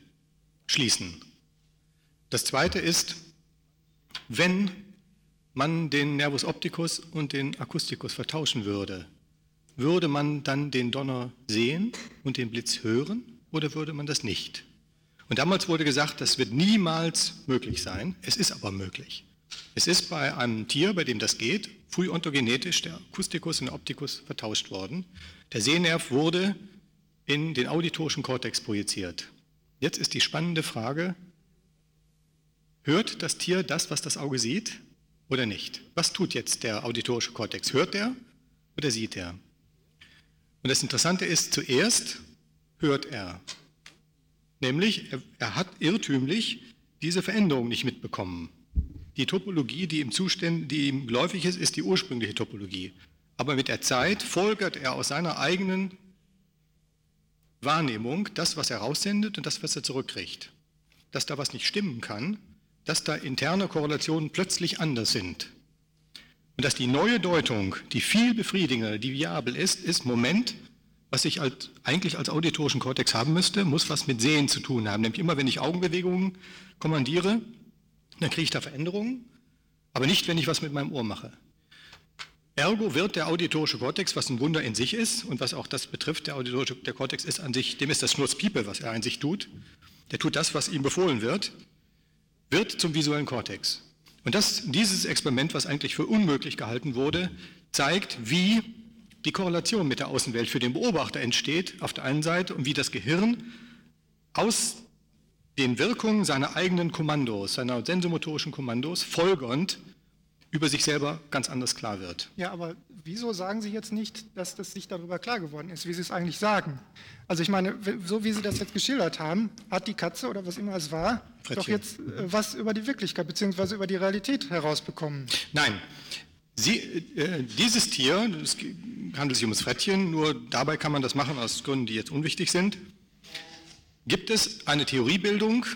schließen. Das Zweite ist, wenn man den Nervus opticus und den Akusticus vertauschen würde, würde man dann den Donner sehen und den Blitz hören oder würde man das nicht? Und damals wurde gesagt, das wird niemals möglich sein, es ist aber möglich. Es ist bei einem Tier, bei dem das geht, früh ontogenetisch der Akustikus und der Optikus vertauscht worden. Der Sehnerv wurde in den auditorischen Kortex projiziert. Jetzt ist die spannende Frage, hört das Tier das, was das Auge sieht oder nicht? Was tut jetzt der auditorische Kortex? Hört er oder sieht er? Und das Interessante ist, zuerst hört er. Nämlich, er, er hat irrtümlich diese Veränderung nicht mitbekommen. Die Topologie, die ihm, Zuständ, die ihm geläufig ist, ist die ursprüngliche Topologie. Aber mit der Zeit folgert er aus seiner eigenen Wahrnehmung das, was er raussendet und das, was er zurückkriegt. Dass da was nicht stimmen kann, dass da interne Korrelationen plötzlich anders sind. Und dass die neue Deutung, die viel befriedigender, die viabel ist, ist Moment, was ich als, eigentlich als auditorischen Kortex haben müsste, muss was mit Sehen zu tun haben. Nämlich immer, wenn ich Augenbewegungen kommandiere, dann kriege ich da Veränderungen, aber nicht, wenn ich was mit meinem Ohr mache. Ergo wird der auditorische Kortex, was ein Wunder in sich ist und was auch das betrifft, der auditorische der Kortex ist an sich, dem ist das Schnurzpiepe, was er an sich tut. Der tut das, was ihm befohlen wird, wird zum visuellen Kortex. Und das, dieses Experiment, was eigentlich für unmöglich gehalten wurde, zeigt, wie die Korrelation mit der Außenwelt für den Beobachter entsteht, auf der einen Seite, und wie das Gehirn aus den Wirkungen seiner eigenen Kommandos, seiner sensomotorischen Kommandos folgernd über sich selber ganz anders klar wird. Ja, aber wieso sagen Sie jetzt nicht, dass das sich darüber klar geworden ist, wie Sie es eigentlich sagen? Also ich meine, so wie Sie das jetzt geschildert haben, hat die Katze oder was immer es war, Frettchen. doch jetzt äh, was über die Wirklichkeit bzw. über die Realität herausbekommen. Nein, Sie, äh, dieses Tier, es handelt sich um das Frettchen, nur dabei kann man das machen aus Gründen, die jetzt unwichtig sind gibt es eine Theoriebildung,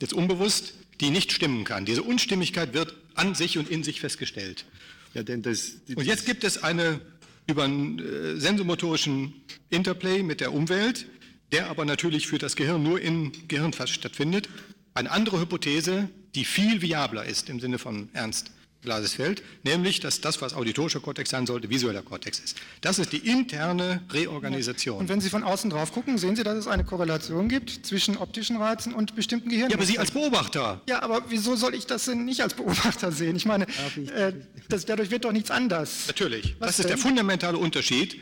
jetzt unbewusst, die nicht stimmen kann. Diese Unstimmigkeit wird an sich und in sich festgestellt. Ja, das, und jetzt gibt es eine über einen äh, sensomotorischen Interplay mit der Umwelt, der aber natürlich für das Gehirn nur im Gehirn stattfindet, eine andere Hypothese, die viel viabler ist im Sinne von Ernst Glasesfeld, nämlich, dass das, was auditorischer Kortex sein sollte, visueller Kortex ist. Das ist die interne Reorganisation. Und wenn Sie von außen drauf gucken, sehen Sie, dass es eine Korrelation gibt zwischen optischen Reizen und bestimmten Gehirn. Ja, aber Sie als Beobachter. Ja, aber wieso soll ich das denn nicht als Beobachter sehen? Ich meine, äh, das, dadurch wird doch nichts anders. Natürlich. Was das ist denn? der fundamentale Unterschied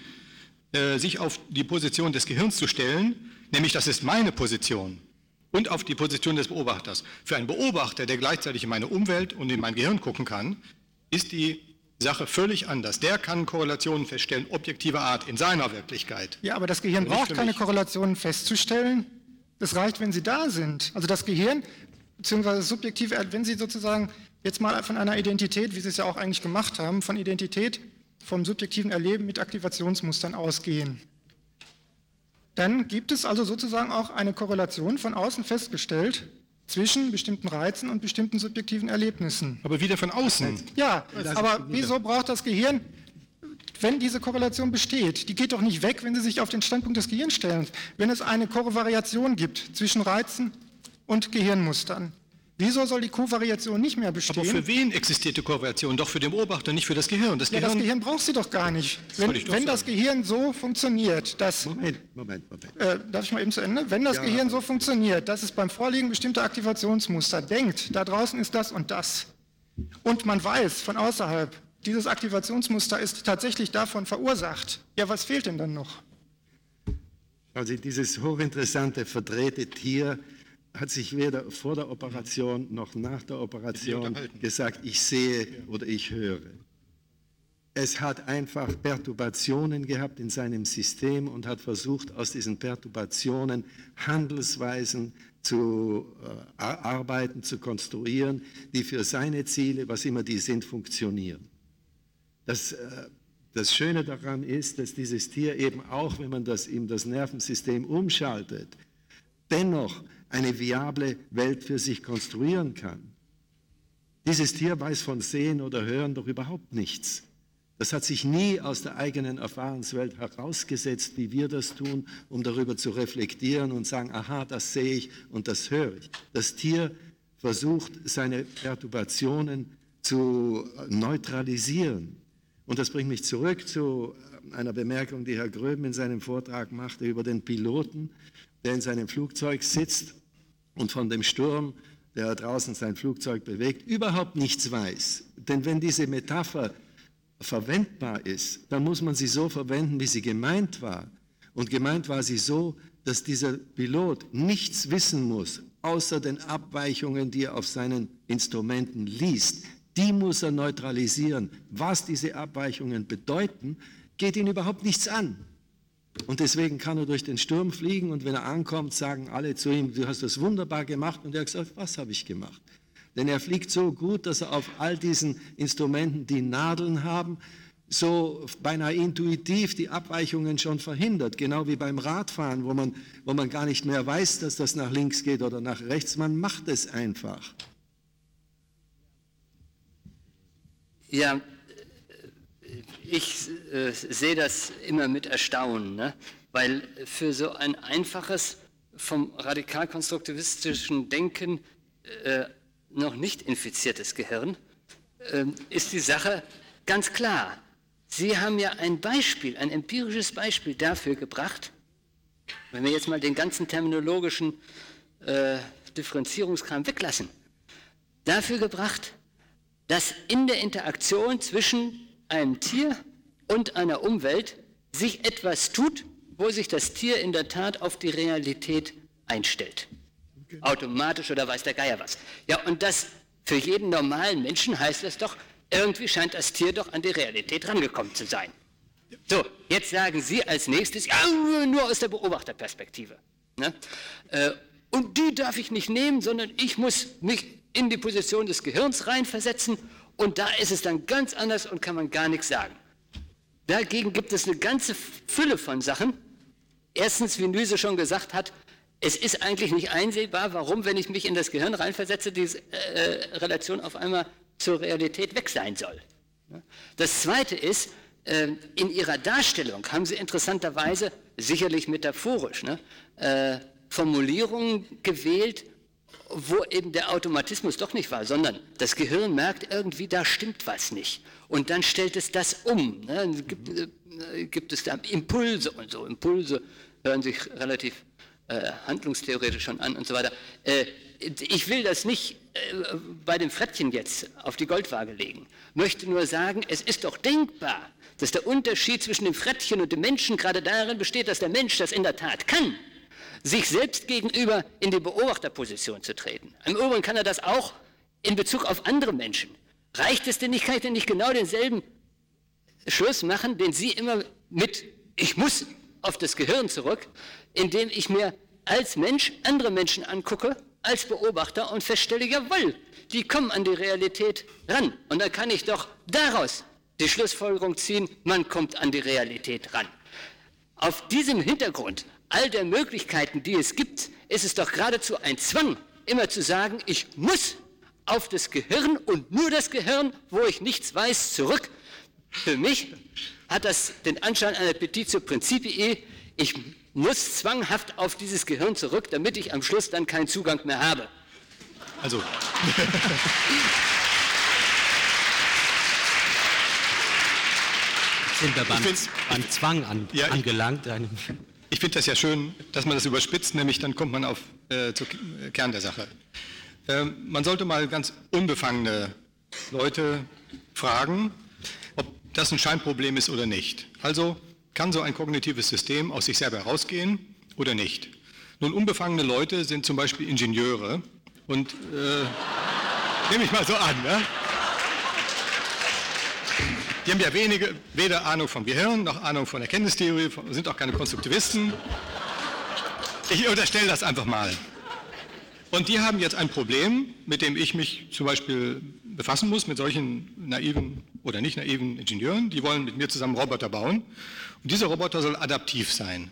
äh, sich auf die Position des Gehirns zu stellen, nämlich das ist meine Position, und auf die Position des Beobachters. Für einen Beobachter, der gleichzeitig in meine Umwelt und in mein Gehirn gucken kann, ist die Sache völlig anders. Der kann Korrelationen feststellen, objektiver Art, in seiner Wirklichkeit. Ja, aber das Gehirn braucht keine. Korrelationen festzustellen. Es reicht, wenn sie da sind. Also das Gehirn, beziehungsweise subjektive, wenn Sie sozusagen jetzt mal von einer Identität, wie Sie es ja auch eigentlich gemacht haben, von Identität vom subjektiven Erleben mit Aktivationsmustern ausgehen. Dann gibt es also sozusagen auch eine Korrelation von außen festgestellt zwischen bestimmten Reizen und bestimmten subjektiven Erlebnissen. Aber wieder von außen. Ja, aber wieso braucht das Gehirn, wenn diese Korrelation besteht, die geht doch nicht weg, wenn Sie sich auf den Standpunkt des Gehirns stellen. Wenn es eine Kovariation gibt zwischen Reizen und Gehirnmustern, wieso soll die Kovariation nicht mehr Aber bestehen? für wen existiert die Korrelation? Doch für den Beobachter, nicht für das Gehirn. Das ja, das Gehirn Gehirn braucht sie doch gar nicht. Wenn, wenn das. Gehirn so funktioniert, dass Moment, Moment, Moment. äh, darf ich mal eben zu Ende? Wenn das Ja. Gehirn so funktioniert, dass es beim Vorliegen bestimmter Aktivationsmuster denkt, da draußen ist das und das, und man weiß von außerhalb, dieses Aktivationsmuster ist tatsächlich davon verursacht, ja, was fehlt denn dann noch? Also dieses hochinteressante verdrehte Tier hat sich weder vor der Operation noch nach der Operation gesagt, ich sehe oder ich höre. Es hat einfach Perturbationen gehabt in seinem System und hat versucht, aus diesen Perturbationen Handelsweisen zu äh, ar- arbeiten, zu konstruieren, die für seine Ziele, was immer die sind, funktionieren. Das, äh, das Schöne daran ist, dass dieses Tier eben auch, wenn man das ihm das Nervensystem umschaltet, dennoch eine viable Welt für sich konstruieren kann. Dieses Tier weiß von Sehen oder Hören doch überhaupt nichts. Das hat sich nie aus der eigenen Erfahrungswelt herausgesetzt, wie wir das tun, um darüber zu reflektieren und sagen, aha, das sehe ich und das höre ich. Das Tier versucht, seine Perturbationen zu neutralisieren. Und das bringt mich zurück zu einer Bemerkung, die Herr Gröben in seinem Vortrag machte über den Piloten, der in seinem Flugzeug sitzt und von dem Sturm, der draußen sein Flugzeug bewegt, überhaupt nichts weiß. Denn wenn diese Metapher verwendbar ist, dann muss man sie so verwenden, wie sie gemeint war. Und gemeint war sie so, dass dieser Pilot nichts wissen muss, außer den Abweichungen, die er auf seinen Instrumenten liest. Die muss er neutralisieren. Was diese Abweichungen bedeuten, geht ihn überhaupt nichts an. Und deswegen kann er durch den Sturm fliegen und wenn er ankommt, sagen alle zu ihm, du hast das wunderbar gemacht. Und er hat gesagt, was habe ich gemacht? Denn er fliegt so gut, dass er auf all diesen Instrumenten, die Nadeln haben, so beinahe intuitiv die Abweichungen schon verhindert. Genau wie beim Radfahren, wo man, wo man gar nicht mehr weiß, dass das nach links geht oder nach rechts. Man macht es einfach. Ja, ich äh, sehe das immer mit Erstaunen, ne? weil für so ein einfaches, vom radikal-konstruktivistischen Denken äh, noch nicht infiziertes Gehirn äh, ist die Sache ganz klar. Sie haben ja ein Beispiel, ein empirisches Beispiel dafür gebracht, wenn wir jetzt mal den ganzen terminologischen äh, Differenzierungskram weglassen, dafür gebracht, dass in der Interaktion zwischen einem Tier und einer Umwelt sich etwas tut, wo sich das Tier in der Tat auf die Realität einstellt. Automatisch oder weiß der Geier was. Ja, und das für jeden normalen Menschen heißt das doch, irgendwie scheint das Tier doch an die Realität rangekommen zu sein. So, jetzt sagen Sie als nächstes, ja, nur aus der Beobachterperspektive. Ne? Äh, und die darf ich nicht nehmen, sondern ich muss mich in die Position des Gehirns reinversetzen und da ist es dann ganz anders und kann man gar nichts sagen. Dagegen gibt es eine ganze Fülle von Sachen. Erstens, wie Nüse schon gesagt hat, es ist eigentlich nicht einsehbar, warum, wenn ich mich in das Gehirn reinversetze, diese äh, Relation auf einmal zur Realität weg sein soll. Das Zweite ist, äh, in Ihrer Darstellung haben Sie interessanterweise, sicherlich metaphorisch, ne, äh, Formulierungen gewählt, wo eben der Automatismus doch nicht war, sondern das Gehirn merkt irgendwie, da stimmt was nicht. Und dann stellt es das um. Ne? Gibt, äh, gibt es da Impulse und so. Impulse hören sich relativ äh, handlungstheoretisch schon an und so weiter. Äh, ich will das nicht äh, bei dem Frettchen jetzt auf die Goldwaage legen, möchte nur sagen, es ist doch denkbar, dass der Unterschied zwischen dem Frettchen und dem Menschen gerade darin besteht, dass der Mensch das in der Tat kann, sich selbst gegenüber in die Beobachterposition zu treten. Im Übrigen kann er das auch in Bezug auf andere Menschen. Reicht es denn nicht, kann ich denn nicht genau denselben Schluss machen, den Sie immer mit ich muss auf das Gehirn zurück, indem ich mir als Mensch andere Menschen angucke, als Beobachter und feststelle, jawohl, die kommen an die Realität ran. Und dann kann ich doch daraus die Schlussfolgerung ziehen, man kommt an die Realität ran. Auf diesem Hintergrund all der Möglichkeiten, die es gibt, ist es doch geradezu ein Zwang, immer zu sagen, ich muss auf das Gehirn und nur das Gehirn, wo ich nichts weiß, zurück. Für mich hat das den Anschein einer Petitio Principii, ich muss zwanghaft auf dieses Gehirn zurück, damit ich am Schluss dann keinen Zugang mehr habe. Also. sind wir beim, beim Zwang an, ja, angelangt. Ich, finde das ja schön, dass man das überspitzt, nämlich dann kommt man auf äh, zum Kern der Sache. Ähm, man sollte mal ganz unbefangene Leute fragen, ob das ein Scheinproblem ist oder nicht. Also kann so ein kognitives System aus sich selber herausgehen oder nicht? Nun, unbefangene Leute sind zum Beispiel Ingenieure und äh, nehme ich mal so an. Ne? Die haben ja wenige, weder Ahnung vom Gehirn noch Ahnung von Erkenntnistheorie, sind auch keine Konstruktivisten. Ich unterstelle das einfach mal. Und die haben jetzt ein Problem, mit dem ich mich zum Beispiel befassen muss, mit solchen naiven oder nicht naiven Ingenieuren. Die wollen mit mir zusammen Roboter bauen. Und dieser Roboter soll adaptiv sein.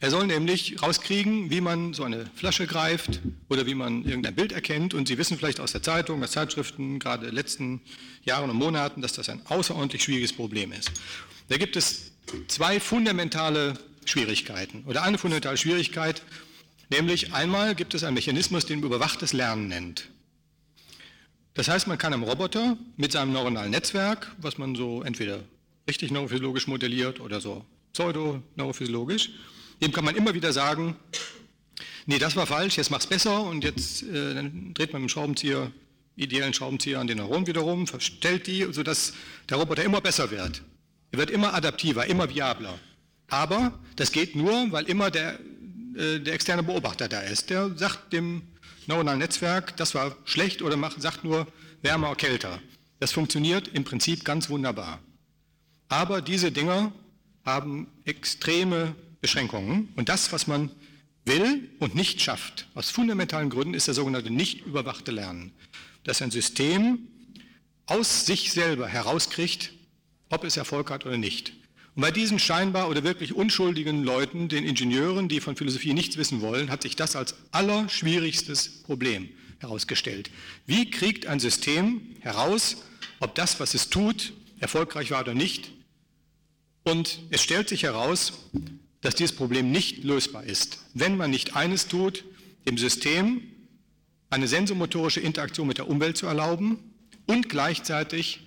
Er soll nämlich rauskriegen, wie man so eine Flasche greift oder wie man irgendein Bild erkennt. Und Sie wissen vielleicht aus der Zeitung, aus Zeitschriften, gerade in den letzten Jahren und Monaten, dass das ein außerordentlich schwieriges Problem ist. Da gibt es zwei fundamentale Schwierigkeiten oder eine fundamentale Schwierigkeit, nämlich einmal gibt es einen Mechanismus, den man überwachtes Lernen nennt. Das heißt, man kann einem Roboter mit seinem neuronalen Netzwerk, was man so entweder richtig neurophysiologisch modelliert oder so pseudo-neurophysiologisch, dem kann man immer wieder sagen, nee, das war falsch, jetzt mach's besser und jetzt äh, dann dreht man mit dem Schraubenzieher, ideellen Schraubenzieher an den Neuronen wiederum, verstellt die, sodass der Roboter immer besser wird. Er wird immer adaptiver, immer viabler. Aber das geht nur, weil immer der, äh, der externe Beobachter da ist. Der sagt dem neuronalen Netzwerk, das war schlecht oder macht, sagt nur wärmer, kälter. Das funktioniert im Prinzip ganz wunderbar. Aber diese Dinger haben extreme Beschränkungen. Und das, was man will und nicht schafft, aus fundamentalen Gründen, ist der sogenannte nicht überwachte Lernen. Dass ein System aus sich selber herauskriegt, ob es Erfolg hat oder nicht. Und bei diesen scheinbar oder wirklich unschuldigen Leuten, den Ingenieuren, die von Philosophie nichts wissen wollen, hat sich das als allerschwierigstes Problem herausgestellt. Wie kriegt ein System heraus, ob das, was es tut, erfolgreich war oder nicht? Und es stellt sich heraus, dass dieses Problem nicht lösbar ist, wenn man nicht eines tut, dem System eine sensomotorische Interaktion mit der Umwelt zu erlauben und gleichzeitig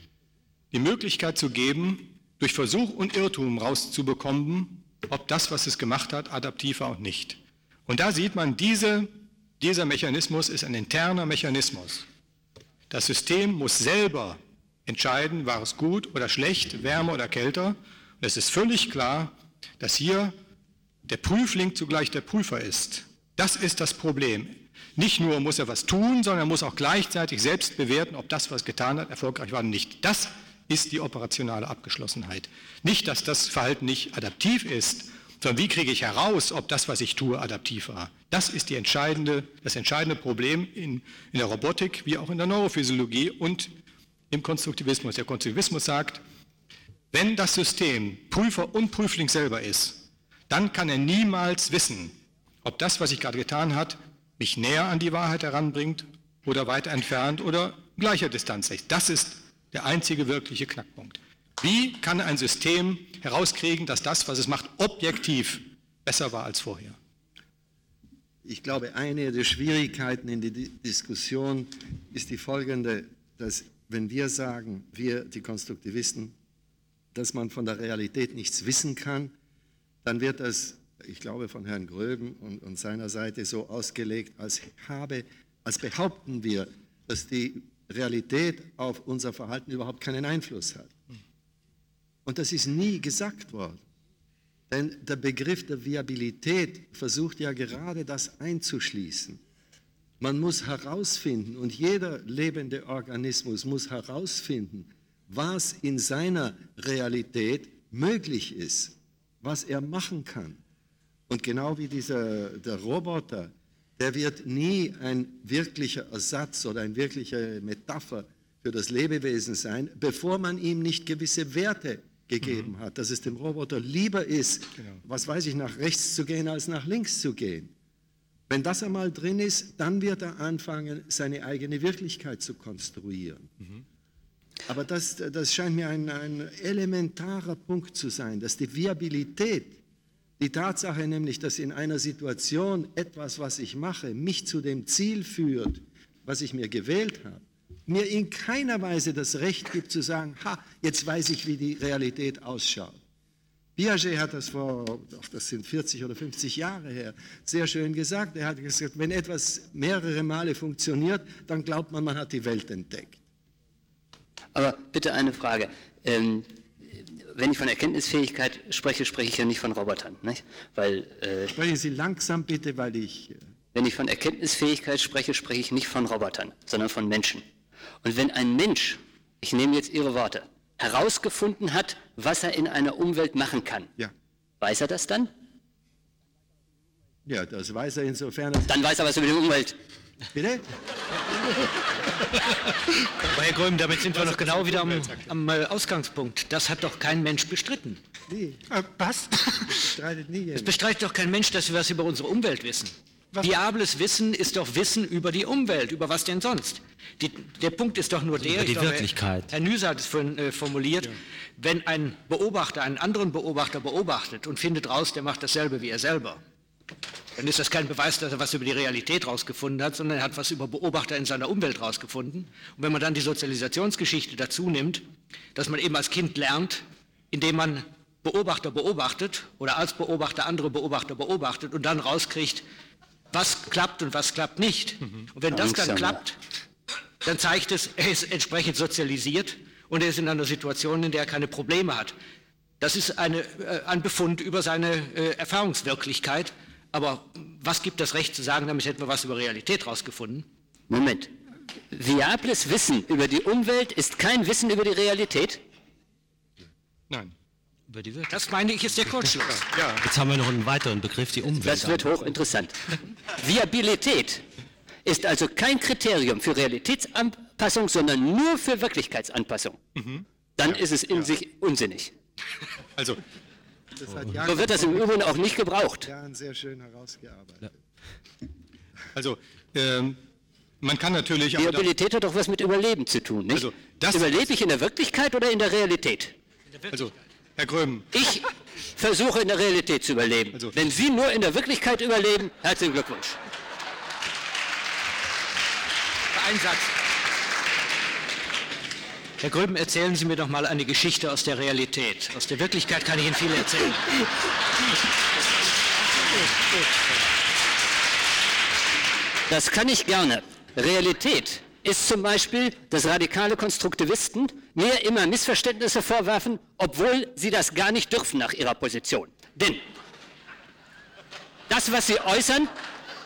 die Möglichkeit zu geben, durch Versuch und Irrtum rauszubekommen, ob das, was es gemacht hat, adaptiv war und nicht. Und da sieht man, diese, dieser Mechanismus ist ein interner Mechanismus. Das System muss selber entscheiden, war es gut oder schlecht, wärmer oder kälter. Und es ist völlig klar, dass hier der Prüfling zugleich der Prüfer ist. Das ist das Problem. Nicht nur muss er was tun, sondern er muss auch gleichzeitig selbst bewerten, ob das, was getan hat, erfolgreich war oder nicht. Das ist die operationale Abgeschlossenheit. Nicht, dass das Verhalten nicht adaptiv ist, sondern wie kriege ich heraus, ob das, was ich tue, adaptiv war. Das ist entscheidende, das entscheidende Problem in, in der Robotik wie auch in der Neurophysiologie und im Konstruktivismus. Der Konstruktivismus sagt, wenn das System Prüfer und Prüfling selber ist, dann kann er niemals wissen, ob das, was ich gerade getan habe, mich näher an die Wahrheit heranbringt oder weiter entfernt oder gleicher Distanz ist. Das ist der einzige wirkliche Knackpunkt. Wie kann ein System herauskriegen, dass das, was es macht, objektiv besser war als vorher? Ich glaube, eine der Schwierigkeiten in der Diskussion ist die folgende, dass wenn wir sagen, wir die Konstruktivisten, dass man von der Realität nichts wissen kann, dann wird das, ich glaube, von Herrn Gröben und, und seiner Seite so ausgelegt, als, habe, als behaupten wir, dass die Realität auf unser Verhalten überhaupt keinen Einfluss hat. Und das ist nie gesagt worden. Denn der Begriff der Viabilität versucht ja gerade das einzuschließen. Man muss herausfinden, und jeder lebende Organismus muss herausfinden, was in seiner Realität möglich ist, was er machen kann. Und genau wie dieser, der Roboter, der wird nie ein wirklicher Ersatz oder eine wirkliche Metapher für das Lebewesen sein, bevor man ihm nicht gewisse Werte gegeben mhm. hat, dass es dem Roboter lieber ist, genau. was weiß ich, nach rechts zu gehen, als nach links zu gehen. Wenn das einmal drin ist, dann wird er anfangen, seine eigene Wirklichkeit zu konstruieren. Mhm. Aber das, das scheint mir ein, ein elementarer Punkt zu sein, dass die Viabilität, die Tatsache nämlich, dass in einer Situation etwas, was ich mache, mich zu dem Ziel führt, was ich mir gewählt habe, mir in keiner Weise das Recht gibt zu sagen, ha, jetzt weiß ich, wie die Realität ausschaut. Piaget hat das vor, das sind 40 oder 50 Jahre her, sehr schön gesagt. Er hat gesagt, wenn etwas mehrere Male funktioniert, dann glaubt man, man hat die Welt entdeckt. Aber bitte eine Frage. Ähm, wenn ich von Erkenntnisfähigkeit spreche, spreche ich ja nicht von Robotern. Nicht? Weil, äh, Sprechen Sie langsam bitte, weil ich... Äh wenn ich von Erkenntnisfähigkeit spreche, spreche ich nicht von Robotern, sondern von Menschen. Und wenn ein Mensch, ich nehme jetzt Ihre Worte, herausgefunden hat, was er in einer Umwelt machen kann, ja. weiß er das dann? Ja, das weiß er insofern. Dann weiß er was über die Umwelt. Bitte? Aber Herr Gröhm, damit sind wir noch genau wieder am, am äh, Ausgangspunkt. Das hat doch kein Mensch bestritten. Nee. Äh, was? Bestreitet nie Es bestreitet doch kein Mensch, dass wir was über unsere Umwelt wissen. Was? Viables Wissen ist doch Wissen über die Umwelt. Über was denn sonst? Die, der Punkt ist doch nur also der, über die glaube, Wirklichkeit. Herr Nüser hat es vorhin äh, formuliert, ja. wenn ein Beobachter einen anderen Beobachter beobachtet und findet raus, der macht dasselbe wie er selber, dann ist das kein Beweis, dass er was über die Realität rausgefunden hat, sondern er hat was über Beobachter in seiner Umwelt rausgefunden. Und wenn man dann die Sozialisationsgeschichte dazu nimmt, dass man eben als Kind lernt, indem man Beobachter beobachtet oder als Beobachter andere Beobachter beobachtet und dann rauskriegt, was klappt und was klappt nicht. Mhm. Und wenn das dann klappt, dann zeigt es, er ist entsprechend sozialisiert und er ist in einer Situation, in der er keine Probleme hat. Das ist eine, äh, ein Befund über seine äh, Erfahrungswirklichkeit. Aber was gibt das Recht zu sagen, damit hätten wir was über Realität rausgefunden? Moment. Viables Wissen über die Umwelt ist kein Wissen über die Realität? Nein. Über die Wirklichkeit. Das meine ich ist der Kurzschluss. ja. Jetzt haben wir noch einen weiteren Begriff, die Umwelt. Das wird hochinteressant. Viabilität ist also kein Kriterium für Realitätsanpassung, sondern nur für Wirklichkeitsanpassung. Mhm. Dann ja, ist es in ja. sich unsinnig. Also, so wird das im Übrigen auch nicht gebraucht. Jahren sehr schön herausgearbeitet. Also, ähm, man kann natürlich. Viabilität hat doch was mit Überleben zu tun, nicht? Also, Überlebe ich in der Wirklichkeit oder in der Realität? In der Wirklichkeit. Also, Herr Gröben. Ich versuche in der Realität zu überleben. Also, Wenn Sie nur in der Wirklichkeit überleben, herzlichen Glückwunsch. Einsatz. Herr Gröben, erzählen Sie mir doch mal eine Geschichte aus der Realität. Aus der Wirklichkeit kann ich Ihnen viel erzählen. Das kann ich gerne. Realität ist zum Beispiel, dass radikale Konstruktivisten mir immer Missverständnisse vorwerfen, obwohl sie das gar nicht dürfen nach ihrer Position. Denn das, was sie äußern,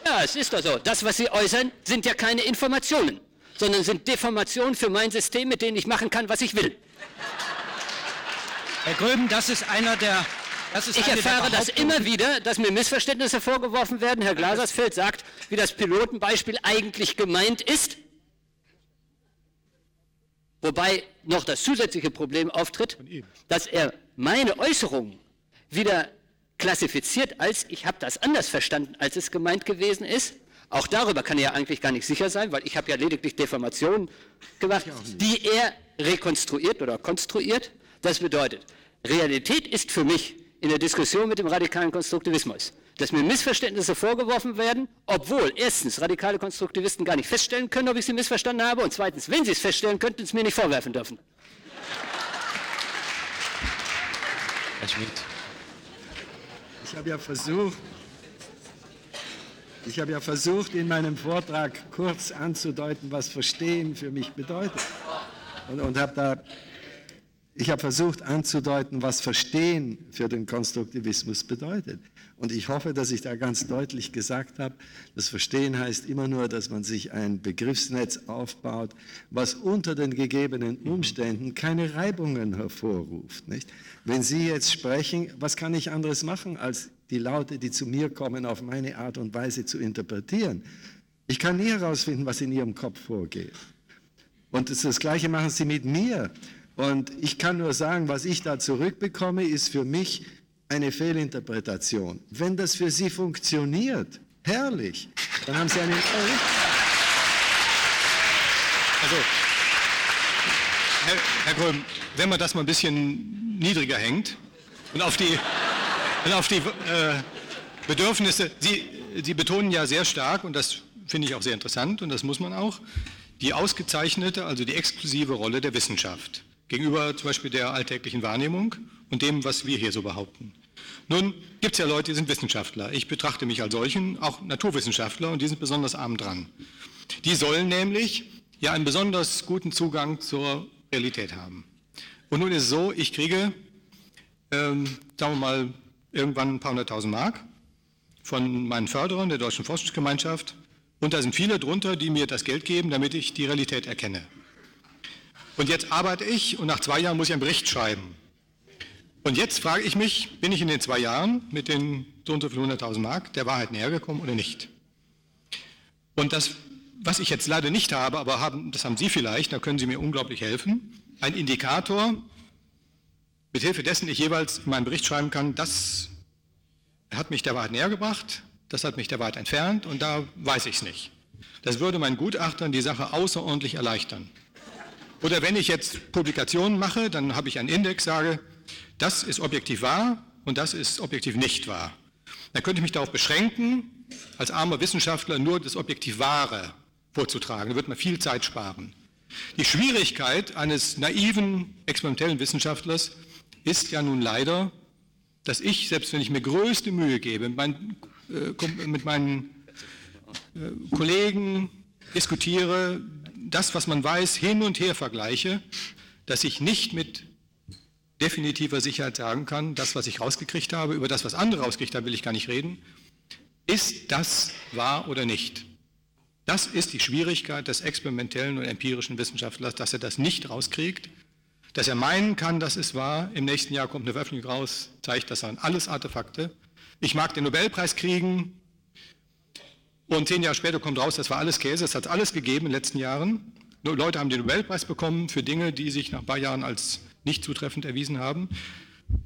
ja, es ist doch so, das, was sie äußern, sind ja keine Informationen, sondern sind Deformationen für mein System, mit denen ich machen kann, was ich will. Herr Gröben, das ist einer der ich erfahre das immer wieder, dass mir Missverständnisse vorgeworfen werden. Herr Glasersfeld sagt, wie das Pilotenbeispiel eigentlich gemeint ist. Wobei noch das zusätzliche Problem auftritt, dass er meine Äußerungen wieder klassifiziert als, ich habe das anders verstanden, als es gemeint gewesen ist. Auch darüber kann er ja eigentlich gar nicht sicher sein, weil ich habe ja lediglich Deformationen gemacht, die er rekonstruiert oder konstruiert. Das bedeutet, Realität ist für mich in der Diskussion mit dem radikalen Konstruktivismus dass mir Missverständnisse vorgeworfen werden, obwohl erstens radikale Konstruktivisten gar nicht feststellen können, ob ich sie missverstanden habe und zweitens, wenn sie es feststellen, könnten sie es mir nicht vorwerfen dürfen. Herr Schmidt. Ich habe ja versucht, ich habe ja versucht, in meinem Vortrag kurz anzudeuten, was Verstehen für mich bedeutet. Und, und habe da Ich habe versucht anzudeuten, was Verstehen für den Konstruktivismus bedeutet. Und ich hoffe, dass ich da ganz deutlich gesagt habe, das Verstehen heißt immer nur, dass man sich ein Begriffsnetz aufbaut, was unter den gegebenen Umständen keine Reibungen hervorruft. Nicht? Wenn Sie jetzt sprechen, was kann ich anderes machen, als die Laute, die zu mir kommen, auf meine Art und Weise zu interpretieren? Ich kann nie herausfinden, was in Ihrem Kopf vorgeht. Und das, das Gleiche machen Sie mit mir. Und ich kann nur sagen, was ich da zurückbekomme, ist für mich eine Fehlinterpretation. Wenn das für Sie funktioniert, herrlich, dann haben Sie einen. Also, Herr, Herr Gröhm, wenn man das mal ein bisschen niedriger hängt und auf die, und auf die äh, Bedürfnisse, Sie, Sie betonen ja sehr stark, und das finde ich auch sehr interessant, und das muss man auch, die ausgezeichnete, also die exklusive Rolle der Wissenschaft gegenüber zum Beispiel der alltäglichen Wahrnehmung und dem, was wir hier so behaupten. Nun gibt es ja Leute, die sind Wissenschaftler. Ich betrachte mich als solchen, auch Naturwissenschaftler, und die sind besonders arm dran. Die sollen nämlich ja einen besonders guten Zugang zur Realität haben. Und nun ist es so, ich kriege, ähm, sagen wir mal, irgendwann ein paar hunderttausend Mark von meinen Förderern der Deutschen Forschungsgemeinschaft. Und da sind viele drunter, die mir das Geld geben, damit ich die Realität erkenne. Und jetzt arbeite ich und nach zwei Jahren muss ich einen Bericht schreiben. Und jetzt frage ich mich, bin ich in den zwei Jahren mit den so und so viel 100.000 Mark der Wahrheit näher gekommen oder nicht? Und das, was ich jetzt leider nicht habe, aber haben, das haben Sie vielleicht, da können Sie mir unglaublich helfen, ein Indikator, mit Hilfe dessen ich jeweils in meinem Bericht schreiben kann, das hat mich der Wahrheit näher gebracht, das hat mich der Wahrheit entfernt und da weiß ich es nicht. Das würde meinen Gutachtern die Sache außerordentlich erleichtern. Oder wenn ich jetzt Publikationen mache, dann habe ich einen Index, sage, das ist objektiv wahr und das ist objektiv nicht wahr. Dann könnte ich mich darauf beschränken, als armer Wissenschaftler nur das objektiv Wahre vorzutragen. Da wird man viel Zeit sparen. Die Schwierigkeit eines naiven, experimentellen Wissenschaftlers ist ja nun leider, dass ich, selbst wenn ich mir größte Mühe gebe, mit meinen, äh, mit meinen äh, Kollegen diskutiere, das, was man weiß, hin und her vergleiche, dass ich nicht mit definitiver Sicherheit sagen kann, das, was ich rausgekriegt habe, über das, was andere rausgekriegt haben, will ich gar nicht reden, ist das wahr oder nicht? Das ist die Schwierigkeit des experimentellen und empirischen Wissenschaftlers, dass er das nicht rauskriegt, dass er meinen kann, das ist wahr, im nächsten Jahr kommt eine Veröffentlichung raus, zeigt, das sind alles Artefakte. Ich mag den Nobelpreis kriegen, und zehn Jahre später kommt raus, das war alles Käse, es hat alles gegeben in den letzten Jahren. Leute haben den Nobelpreis bekommen für Dinge, die sich nach ein paar Jahren als nicht zutreffend erwiesen haben.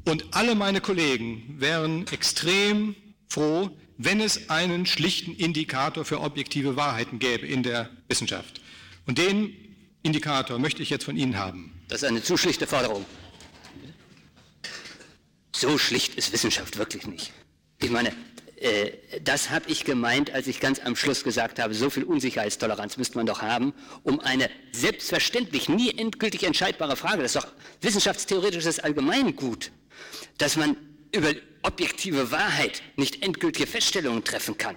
Und alle meine Kollegen wären extrem froh, wenn es einen schlichten Indikator für objektive Wahrheiten gäbe in der Wissenschaft. Und den Indikator möchte ich jetzt von Ihnen haben. Das ist eine zu schlichte Forderung. So schlicht ist Wissenschaft wirklich nicht. Ich meine, äh, das habe ich gemeint, als ich ganz am Schluss gesagt habe, so viel Unsicherheitstoleranz müsste man doch haben, um eine selbstverständlich nie endgültig entscheidbare Frage, das ist doch wissenschaftstheoretisches Allgemeingut, dass man über objektive Wahrheit nicht endgültige Feststellungen treffen kann,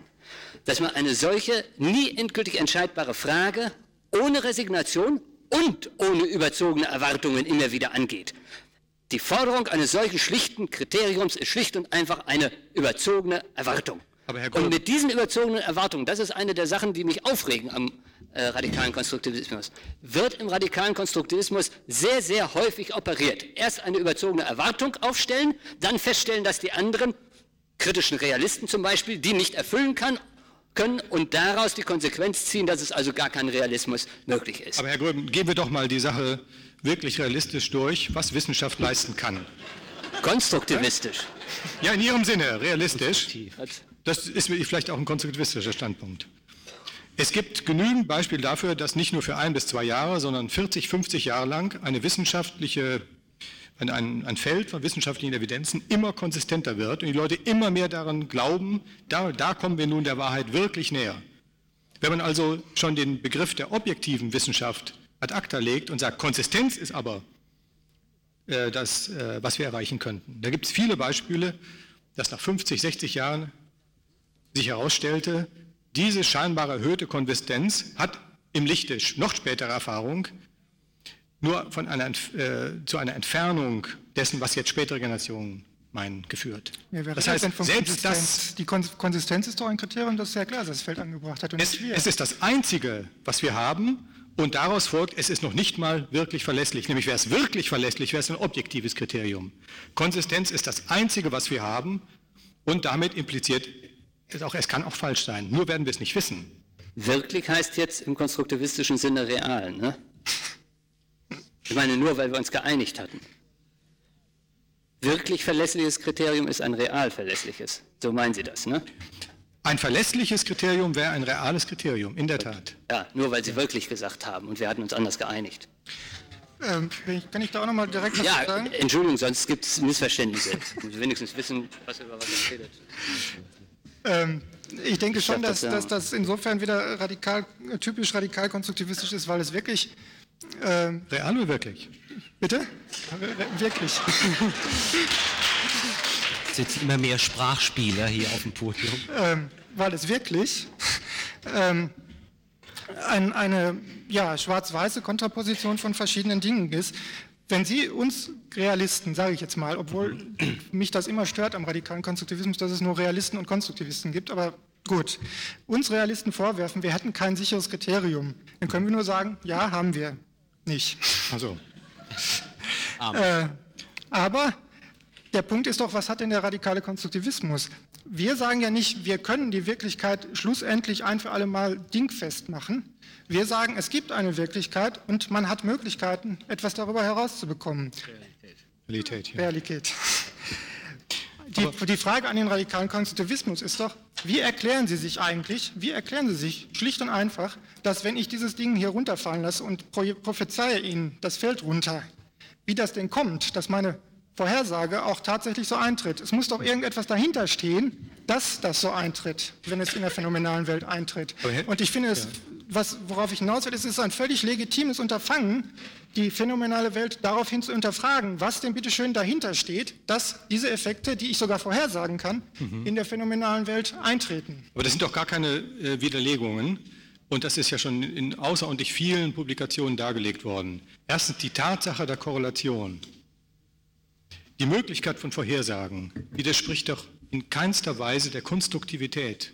dass man eine solche nie endgültig entscheidbare Frage ohne Resignation und ohne überzogene Erwartungen immer wieder angeht. Die Forderung eines solchen schlichten Kriteriums ist schlicht und einfach eine überzogene Erwartung. und mit diesen überzogenen Erwartungen, das ist eine der Sachen, die mich aufregen am äh, radikalen Konstruktivismus, wird im radikalen Konstruktivismus sehr, sehr häufig operiert. Erst eine überzogene Erwartung aufstellen, dann feststellen, dass die anderen, kritischen Realisten zum Beispiel, die nicht erfüllen kann, können und daraus die Konsequenz ziehen, dass es also gar kein Realismus möglich ist. Aber Herr Gröben, gehen wir doch mal die Sache wirklich realistisch durch, was Wissenschaft leisten kann. Konstruktivistisch. Ja, in Ihrem Sinne, realistisch. Das ist vielleicht auch ein konstruktivistischer Standpunkt. Es gibt genügend Beispiele dafür, dass nicht nur für ein bis zwei Jahre, sondern 40, 50 Jahre lang eine wissenschaftliche, ein, ein Feld von wissenschaftlichen Evidenzen immer konsistenter wird und die Leute immer mehr daran glauben, da, da kommen wir nun der Wahrheit wirklich näher. Wenn man also schon den Begriff der objektiven Wissenschaft ad acta legt und sagt, Konsistenz ist aber äh, das, äh, was wir erreichen könnten. Da gibt es viele Beispiele, dass nach 50, 60 Jahren sich herausstellte, diese scheinbar erhöhte Konsistenz hat im Lichte noch späterer Erfahrung nur von einer, äh, zu einer Entfernung dessen, was jetzt spätere Generationen meinen, geführt. Ja, das heißt, selbst das... Die Konsistenz ist doch ein Kriterium, das Herr Glaser das Feld angebracht hat. Es, es, ist das Einzige, was wir haben und daraus folgt, es ist noch nicht mal wirklich verlässlich. Nämlich wäre es wirklich verlässlich, wäre es ein objektives Kriterium. Konsistenz ist das Einzige, was wir haben und damit impliziert es auch, es kann auch falsch sein. Nur werden wir es nicht wissen. Wirklich heißt jetzt im konstruktivistischen Sinne real, ne? Ich meine nur, weil wir uns geeinigt hatten. Wirklich verlässliches Kriterium ist ein real verlässliches. So meinen Sie das, ne? Ein verlässliches Kriterium wäre ein reales Kriterium, in der Tat. Ja, nur weil Sie wirklich gesagt haben und wir hatten uns anders geeinigt. Ähm, kann ich da auch nochmal direkt was ja, sagen? Entschuldigung, sonst gibt es Missverständnisse. Ich wenigstens wissen, was über was er redet. Ähm, ich denke schon, dass, das, ja. dass das insofern wieder radikal, typisch radikal konstruktivistisch ist, weil es wirklich ähm, Real oder wirklich? Bitte? Wirklich. Es sitzen immer mehr Sprachspieler hier auf dem Podium. Ähm, weil es wirklich ähm, ein, eine ja, schwarz-weiße Kontraposition von verschiedenen Dingen ist. Wenn Sie uns Realisten, sage ich jetzt mal, obwohl mich das immer stört am radikalen Konstruktivismus, dass es nur Realisten und Konstruktivisten gibt, aber gut, uns Realisten vorwerfen, wir hätten kein sicheres Kriterium, dann können wir nur sagen, ja, haben wir nicht. Also. Äh, aber der Punkt ist doch, was hat denn der radikale Konstruktivismus? Wir sagen ja nicht, wir können die Wirklichkeit schlussendlich ein für alle Mal dingfest machen. Wir sagen, es gibt eine Wirklichkeit und man hat Möglichkeiten, etwas darüber herauszubekommen. Realität. Ja. Realität. Die, die, Frage an den radikalen Konstruktivismus ist doch, wie erklären Sie sich eigentlich, wie erklären Sie sich schlicht und einfach, dass wenn ich dieses Ding hier runterfallen lasse und prophezeie Ihnen das Feld runter, wie das denn kommt, dass meine Vorhersage auch tatsächlich so eintritt. Es muss doch irgendetwas dahinter stehen, dass das so eintritt, wenn es in der phänomenalen Welt eintritt. Und ich finde es, was, worauf ich hinaus will, ist, es ist ein völlig legitimes Unterfangen, die phänomenale Welt daraufhin zu hinterfragen, was denn bitte schön dahinter steht, dass diese Effekte, die ich sogar vorhersagen kann, mhm. in der phänomenalen Welt eintreten. Aber das sind doch gar keine äh, Widerlegungen. Und das ist ja schon in außerordentlich vielen Publikationen dargelegt worden. Erstens die Tatsache der Korrelation. Die Möglichkeit von Vorhersagen widerspricht doch in keinster Weise der Konstruktivität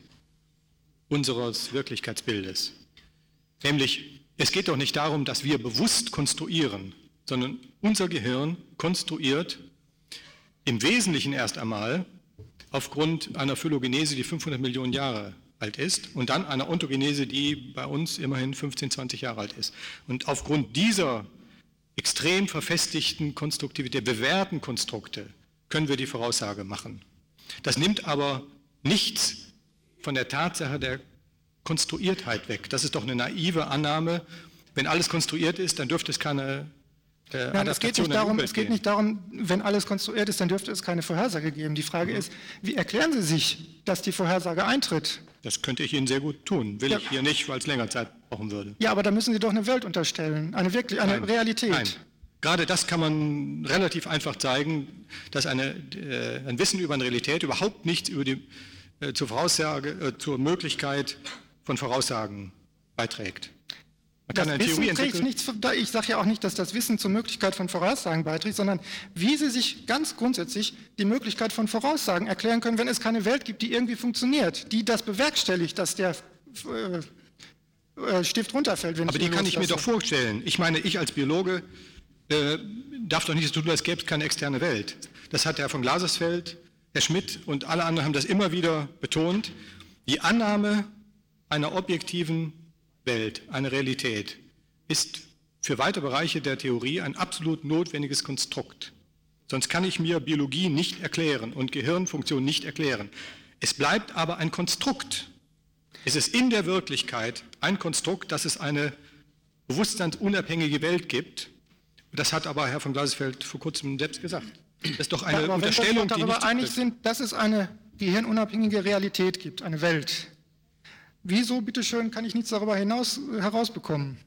unseres Wirklichkeitsbildes. Nämlich, es geht doch nicht darum, dass wir bewusst konstruieren, sondern unser Gehirn konstruiert im Wesentlichen erst einmal aufgrund einer Phylogenese, die 500 Millionen Jahre alt ist und dann einer Ontogenese, die bei uns immerhin 15, 20 Jahre alt ist. Und aufgrund dieser extrem verfestigten Konstruktivität, bewährten Konstrukte können wir die Voraussage machen. Das nimmt aber nichts von der Tatsache der Konstruiertheit weg. Das ist doch eine naive Annahme. Wenn alles konstruiert ist, dann dürfte es keine äh, Nein, es geht, nicht darum, es geht nicht darum, wenn alles konstruiert ist, dann dürfte es keine Vorhersage geben. Die Frage mhm. ist, wie erklären Sie sich, dass die Vorhersage eintritt? Das könnte ich Ihnen sehr gut tun. Will ja. ich hier nicht, weil es länger Zeit brauchen würde. Ja, aber da müssen Sie doch eine Welt unterstellen, eine wirklich, eine Nein. Realität. Nein. Gerade das kann man relativ einfach zeigen, dass eine, äh, ein Wissen über eine Realität überhaupt nichts über die, äh, zur, Voraussage, äh, zur Möglichkeit von Voraussagen beiträgt. Man das Wissen trägt nichts, ich sage ja auch nicht, dass das Wissen zur Möglichkeit von Voraussagen beiträgt, sondern wie Sie sich ganz grundsätzlich die Möglichkeit von Voraussagen erklären können, wenn es keine Welt gibt, die irgendwie funktioniert, die das bewerkstelligt, dass der äh, äh Stift runterfällt. Aber die kann ich mir doch vorstellen. Ich meine, ich als Biologe äh, darf doch nicht so tun, als gäbe es keine externe Welt. Das hat Herr von Glasersfeld, Herr Schmidt und alle anderen haben das immer wieder betont. Die Annahme einer objektiven Welt, eine Realität, ist für weite Bereiche der Theorie ein absolut notwendiges Konstrukt. Sonst kann ich mir Biologie nicht erklären und Gehirnfunktion nicht erklären. Es bleibt aber ein Konstrukt. Es ist in der Wirklichkeit ein Konstrukt, dass es eine bewusstseinsunabhängige Welt gibt. Das hat aber Herr von Glasfeld vor kurzem selbst gesagt. Das ist doch eine ja, Unterstellung, wenn wir uns darüber einig sind, dass es eine gehirnunabhängige Realität gibt, eine Welt, Wieso, bitteschön, kann ich nichts darüber hinaus äh, herausbekommen?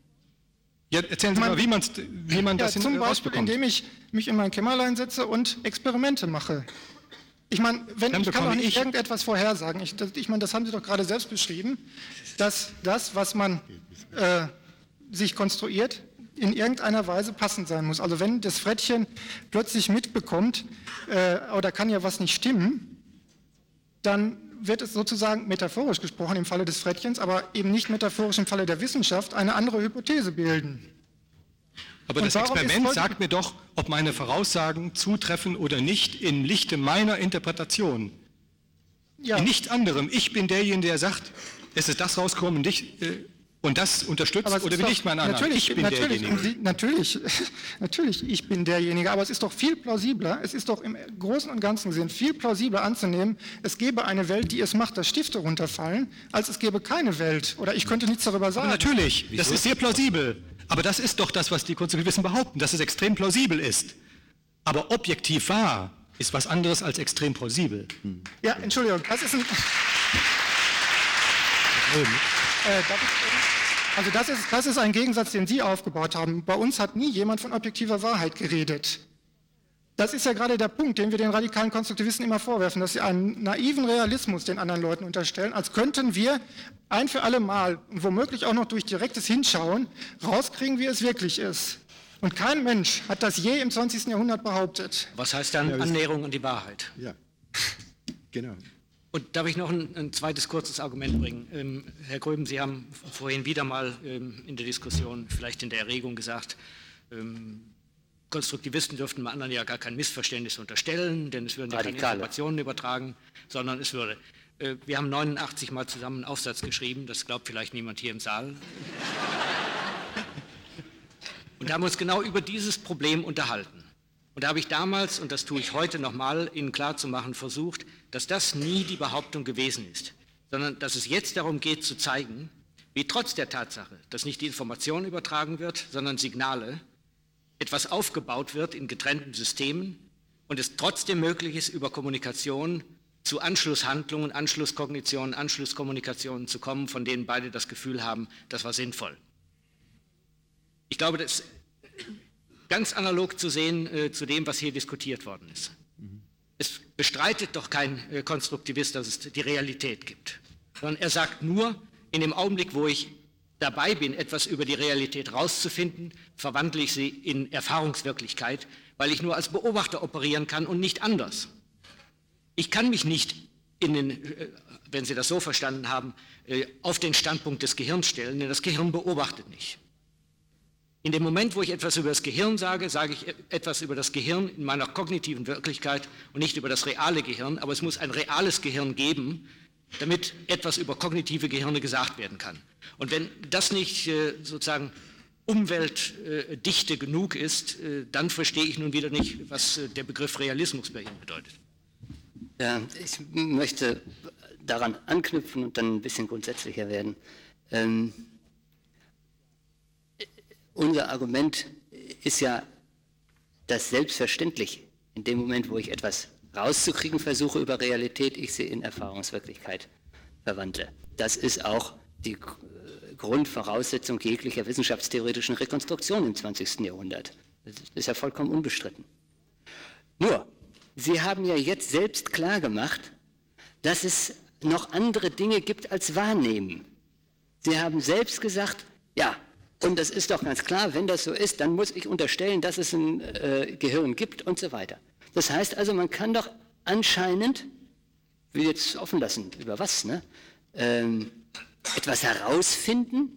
Ja, erzählen Sie mal, wie, wie man das ja, Zum Beispiel, indem ich mich in mein Kämmerlein setze und Experimente mache. Ich meine, wenn, ich kann doch nicht ich irgendetwas vorhersagen. Ich, das, ich meine, das haben Sie doch gerade selbst beschrieben, dass das, was man äh, sich konstruiert, in irgendeiner Weise passend sein muss. Also wenn das Frettchen plötzlich mitbekommt, äh, oder kann ja was nicht stimmen, dann wird es sozusagen metaphorisch gesprochen im Falle des Frettchens, aber eben nicht metaphorisch im Falle der Wissenschaft eine andere Hypothese bilden. Aber Und das Experiment sagt mir doch, ob meine Voraussagen zutreffen oder nicht im Lichte meiner Interpretation. Ja. In nicht anderem. Ich bin derjenige, der sagt, es ist das rausgekommen nicht, äh, und das unterstützt oder ich meinen anderen? Natürlich, ich bin natürlich, derjenige. natürlich, natürlich, ich bin derjenige, aber es ist doch viel plausibler, es ist doch im Großen und Ganzen Sinn viel plausibler anzunehmen, es gäbe eine Welt, die es macht, dass Stifte runterfallen, als es gäbe keine Welt. Oder ich könnte nichts darüber sagen. Aber natürlich, Wieso? das ist sehr plausibel. Aber das ist doch das, was die Konstruktivisten behaupten, dass es extrem plausibel ist. Aber objektiv wahr ist was anderes als extrem plausibel. Hm. Ja, Entschuldigung, das ist ein... Äh, also das ist, das ist ein Gegensatz, den Sie aufgebaut haben. Bei uns hat nie jemand von objektiver Wahrheit geredet. Das ist ja gerade der Punkt, den wir den radikalen Konstruktivisten immer vorwerfen, dass sie einen naiven Realismus den anderen Leuten unterstellen, als könnten wir ein für alle Mal und womöglich auch noch durch direktes Hinschauen rauskriegen, wie es wirklich ist. Und kein Mensch hat das je im 20. Jahrhundert behauptet. Was heißt dann Annäherung an die Wahrheit? Ja, genau. Und darf ich noch ein, ein zweites kurzes Argument bringen? Ähm, Herr Gröben, Sie haben vorhin wieder mal ähm, in der Diskussion, vielleicht in der Erregung gesagt, ähm, Konstruktivisten dürften man anderen ja gar kein Missverständnis unterstellen, denn es würden ja keine Informationen übertragen, sondern es würde. Äh, wir haben 89 Mal zusammen einen Aufsatz geschrieben, das glaubt vielleicht niemand hier im Saal. Und haben uns genau über dieses Problem unterhalten. Und da habe ich damals, und das tue ich heute nochmal, Ihnen klarzumachen versucht, dass das nie die Behauptung gewesen ist, sondern dass es jetzt darum geht zu zeigen, wie trotz der Tatsache, dass nicht die Information übertragen wird, sondern Signale, etwas aufgebaut wird in getrennten Systemen und es trotzdem möglich ist, über Kommunikation zu Anschlusshandlungen, Anschlusskognitionen, Anschlusskommunikationen zu kommen, von denen beide das Gefühl haben, das war sinnvoll. Ich glaube, das ganz analog zu sehen äh, zu dem, was hier diskutiert worden ist. Mhm. Es bestreitet doch kein äh, Konstruktivist, dass es die Realität gibt, sondern er sagt nur, in dem Augenblick, wo ich dabei bin, etwas über die Realität rauszufinden, verwandle ich sie in Erfahrungswirklichkeit, weil ich nur als Beobachter operieren kann und nicht anders. Ich kann mich nicht in den, äh, wenn Sie das so verstanden haben, äh, auf den Standpunkt des Gehirns stellen, denn das Gehirn beobachtet nicht. In dem Moment, wo ich etwas über das Gehirn sage, sage ich etwas über das Gehirn in meiner kognitiven Wirklichkeit und nicht über das reale Gehirn. Aber es muss ein reales Gehirn geben, damit etwas über kognitive Gehirne gesagt werden kann. Und wenn das nicht äh, sozusagen umweltdichte genug ist, äh, dann verstehe ich nun wieder nicht, was äh, der Begriff Realismus bei Ihnen bedeutet. Ja, ich möchte daran anknüpfen und dann ein bisschen grundsätzlicher werden. Ähm, unser Argument ist ja, dass selbstverständlich in dem Moment, wo ich etwas rauszukriegen versuche über Realität, ich sie in Erfahrungswirklichkeit verwandle. Das ist auch die Grundvoraussetzung jeglicher wissenschaftstheoretischen Rekonstruktion im 20. Jahrhundert. Das ist ja vollkommen unbestritten. Nur, Sie haben ja jetzt selbst klargemacht, dass es noch andere Dinge gibt als Wahrnehmen. Sie haben selbst gesagt, ja, und das ist doch ganz klar, wenn das so ist, dann muss ich unterstellen, dass es ein äh, Gehirn gibt und so weiter. Das heißt also, man kann doch anscheinend, will jetzt offen lassen, über was, ne? Ähm, etwas herausfinden,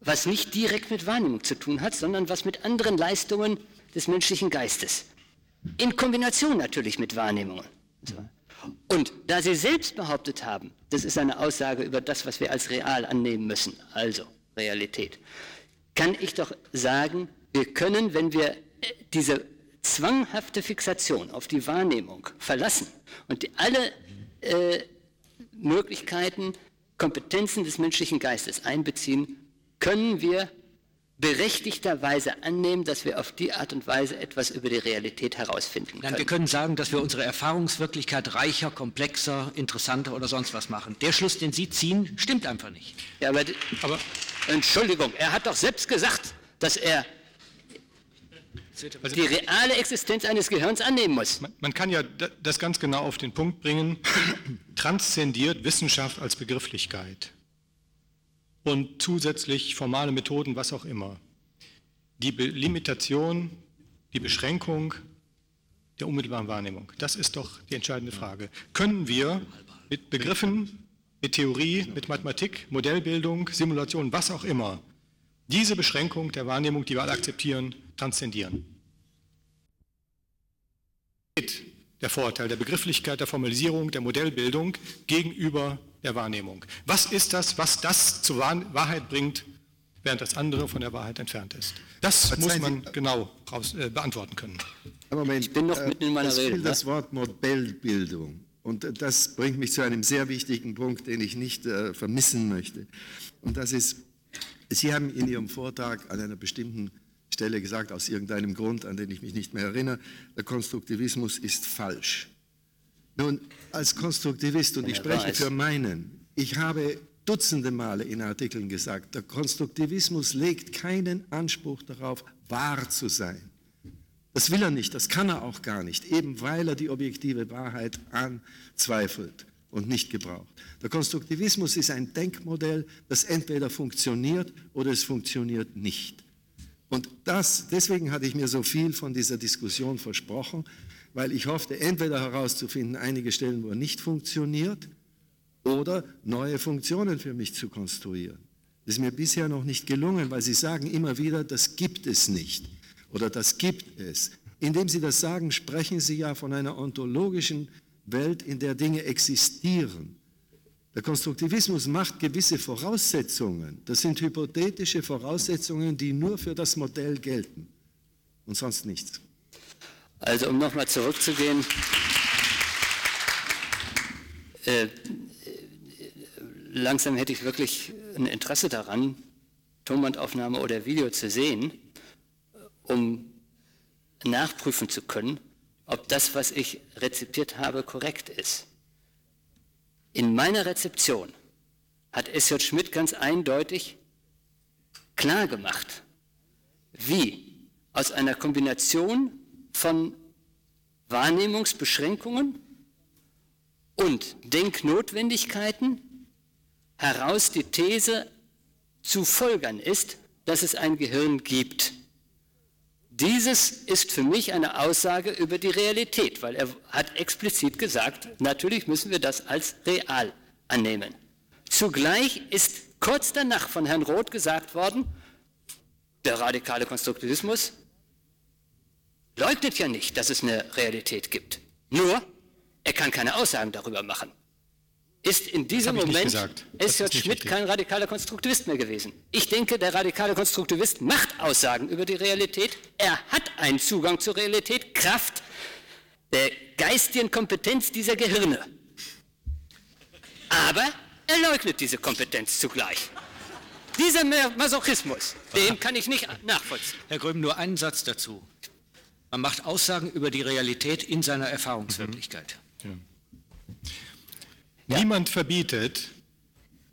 was nicht direkt mit Wahrnehmung zu tun hat, sondern was mit anderen Leistungen des menschlichen Geistes. In Kombination natürlich mit Wahrnehmungen. Und da Sie selbst behauptet haben, das ist eine Aussage über das, was wir als real annehmen müssen, also Realität, kann ich doch sagen, wir können, wenn wir diese zwanghafte Fixation auf die Wahrnehmung verlassen und die, alle äh, Möglichkeiten, Kompetenzen des menschlichen Geistes einbeziehen, können wir berechtigterweise annehmen, dass wir auf die Art und Weise etwas über die Realität herausfinden können. Wir können sagen, dass wir unsere Erfahrungswirklichkeit reicher, komplexer, interessanter oder sonst was machen. Der Schluss, den Sie ziehen, stimmt einfach nicht. Ja, aber, aber Entschuldigung, er hat doch selbst gesagt, dass er die reale Existenz eines Gehirns annehmen muss. Man, man, kann ja das ganz genau auf den Punkt bringen, transzendiert Wissenschaft als Begrifflichkeit und zusätzlich formale Methoden, was auch immer. die Be Limitation, die Beschränkung der unmittelbaren Wahrnehmung. Das ist doch die entscheidende Frage. Können wir mit Begriffen, mit Theorie, mit Mathematik, Modellbildung, Simulation, was auch immer, diese Beschränkung der Wahrnehmung, die wir alle akzeptieren, transzendieren? Der Vorteil der Begrifflichkeit, der Formalisierung, der Modellbildung gegenüber der Wahrnehmung. Was ist das, was das zur Wahrheit bringt, während das andere von der Wahrheit entfernt ist? Das muss man genau raus, äh, beantworten können. Moment, ich bin noch mitten in meiner Rede. Ne? Das Wort Modellbildung. Und das bringt mich zu einem sehr wichtigen Punkt, den ich nicht äh, vermissen möchte. Und das ist, Sie haben in Ihrem Vortrag an einer bestimmten Stelle gesagt, aus irgendeinem Grund, an den ich mich nicht mehr erinnere, der Konstruktivismus ist falsch. Nun, als Konstruktivist, und ich spreche für meinen, ich habe dutzende Male in Artikeln gesagt, der Konstruktivismus legt keinen Anspruch darauf, wahr zu sein. Das will er nicht, das kann er auch gar nicht, eben weil er die objektive Wahrheit anzweifelt und nicht gebraucht. Der Konstruktivismus ist ein Denkmodell, das entweder funktioniert oder es funktioniert nicht. Und das, deswegen hatte ich mir so viel von dieser Diskussion versprochen, weil ich hoffte, entweder herauszufinden, einige Stellen, wo er nicht funktioniert, oder neue Funktionen für mich zu konstruieren. Das ist mir bisher noch nicht gelungen, weil Sie sagen immer wieder, das gibt es nicht oder das gibt es. Indem Sie das sagen, sprechen Sie ja von einer ontologischen Welt, in der Dinge existieren. Der Konstruktivismus macht gewisse Voraussetzungen. Das sind hypothetische Voraussetzungen, die nur für das Modell gelten und sonst nichts. Also um nochmal zurückzugehen, äh, langsam hätte ich wirklich ein Interesse daran, Tonbandaufnahme oder Video zu sehen, um nachprüfen zu können, ob das, was ich rezipiert habe, korrekt ist. In meiner Rezeption hat S.J. Schmidt ganz eindeutig klar gemacht, wie aus einer Kombination von Wahrnehmungsbeschränkungen und Denknotwendigkeiten heraus die These zu folgern ist, dass es ein Gehirn gibt. Dieses ist für mich eine Aussage über die Realität, weil er hat explizit gesagt, natürlich müssen wir das als real annehmen. Zugleich ist kurz danach von Herrn Roth gesagt worden, der radikale Konstruktivismus leugnet ja nicht, dass es eine Realität gibt. Nur, er kann keine Aussagen darüber machen ist in diesem Moment S.J. Schmidt richtig. kein radikaler Konstruktivist mehr gewesen. Ich denke, der radikale Konstruktivist macht Aussagen über die Realität. Er hat einen Zugang zur Realität, Kraft der geistigen Kompetenz dieser Gehirne. Aber er leugnet diese Kompetenz zugleich. Dieser Masochismus, den kann ich nicht nachvollziehen. Herr Gröben, nur einen Satz dazu. Man macht Aussagen über die Realität in seiner Erfahrungswirklichkeit. Mhm. Ja. Niemand verbietet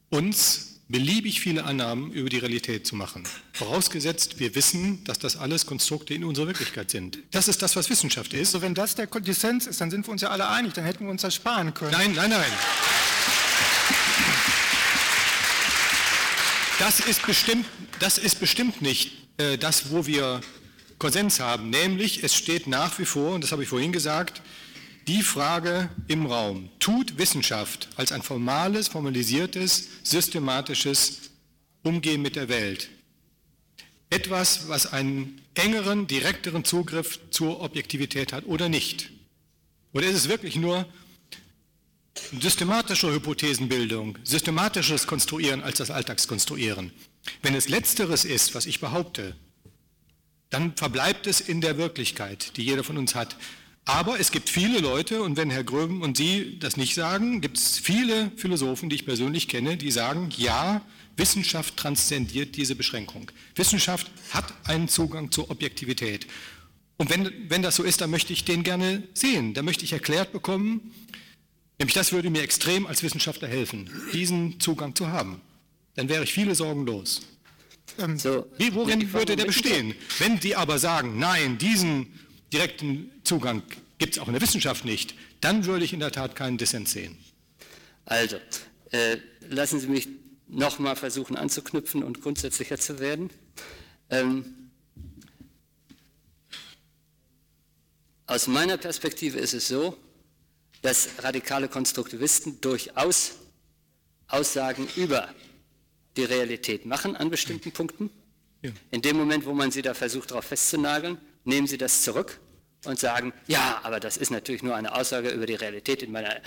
uns beliebig viele Annahmen über die Realität zu machen. Vorausgesetzt, wir wissen, dass das alles Konstrukte in unserer Wirklichkeit sind. Das ist das, was Wissenschaft ist. So, wenn das der Dissens ist, dann sind wir uns ja alle einig, dann hätten wir uns das sparen können. Nein, nein, nein. Das ist bestimmt, das ist bestimmt nicht äh, das, wo wir Konsens haben. Nämlich, es steht nach wie vor, und das habe ich vorhin gesagt, die Frage im Raum, tut Wissenschaft als ein formales, formalisiertes, systematisches Umgehen mit der Welt etwas, was einen engeren, direkteren Zugriff zur Objektivität hat oder nicht? Oder ist es wirklich nur systematische Hypothesenbildung, systematisches Konstruieren als das Alltagskonstruieren? Wenn es letzteres ist, was ich behaupte, dann verbleibt es in der Wirklichkeit, die jeder von uns hat. Aber es gibt viele Leute, und wenn Herr Gröben und Sie das nicht sagen, gibt es viele Philosophen, die ich persönlich kenne, die sagen, ja, Wissenschaft transzendiert diese Beschränkung. Wissenschaft hat einen Zugang zur Objektivität. Und wenn, wenn das so ist, dann möchte ich den gerne sehen. Da möchte ich erklärt bekommen, nämlich das würde mir extrem als Wissenschaftler helfen, diesen Zugang zu haben. Dann wäre ich viele Sorgen los. Ähm, so, Wie, worin würde der bestehen? Wenn Sie aber sagen, nein, diesen direkten Zugang gibt es auch in der Wissenschaft nicht, dann würde ich in der Tat keinen Dissens sehen. Also, äh, lassen Sie mich nochmal versuchen anzuknüpfen und grundsätzlicher zu werden. Ähm, aus meiner Perspektive ist es so, dass radikale Konstruktivisten durchaus Aussagen über die Realität machen an bestimmten Punkten. Ja. In dem Moment, wo man sie da versucht, darauf festzunageln, nehmen sie das zurück und sagen, ja, aber das ist natürlich nur eine Aussage über die Realität in meiner äh,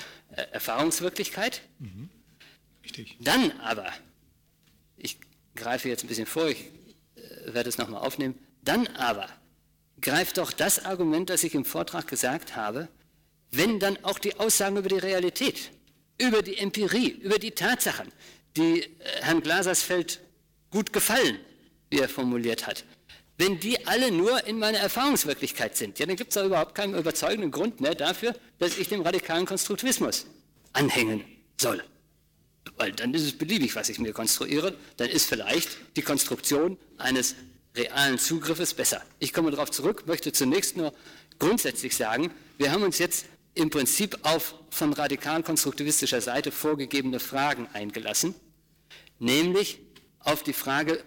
Erfahrungswirklichkeit. Mhm. Richtig. Dann aber, ich greife jetzt ein bisschen vor, ich äh, werde es nochmal aufnehmen, dann aber greift doch das Argument, das ich im Vortrag gesagt habe, wenn dann auch die Aussagen über die Realität, über die Empirie, über die Tatsachen, die äh, Herrn Glasersfeld gut gefallen, wie er formuliert hat, wenn die alle nur in meiner Erfahrungswirklichkeit sind, ja, dann gibt es da überhaupt keinen überzeugenden Grund mehr dafür, dass ich dem radikalen Konstruktivismus anhängen soll. Weil dann ist es beliebig, was ich mir konstruiere, dann ist vielleicht die Konstruktion eines realen Zugriffes besser. Ich komme darauf zurück, möchte zunächst nur grundsätzlich sagen, wir haben uns jetzt im Prinzip auf von radikal-konstruktivistischer Seite vorgegebene Fragen eingelassen, nämlich auf die Frage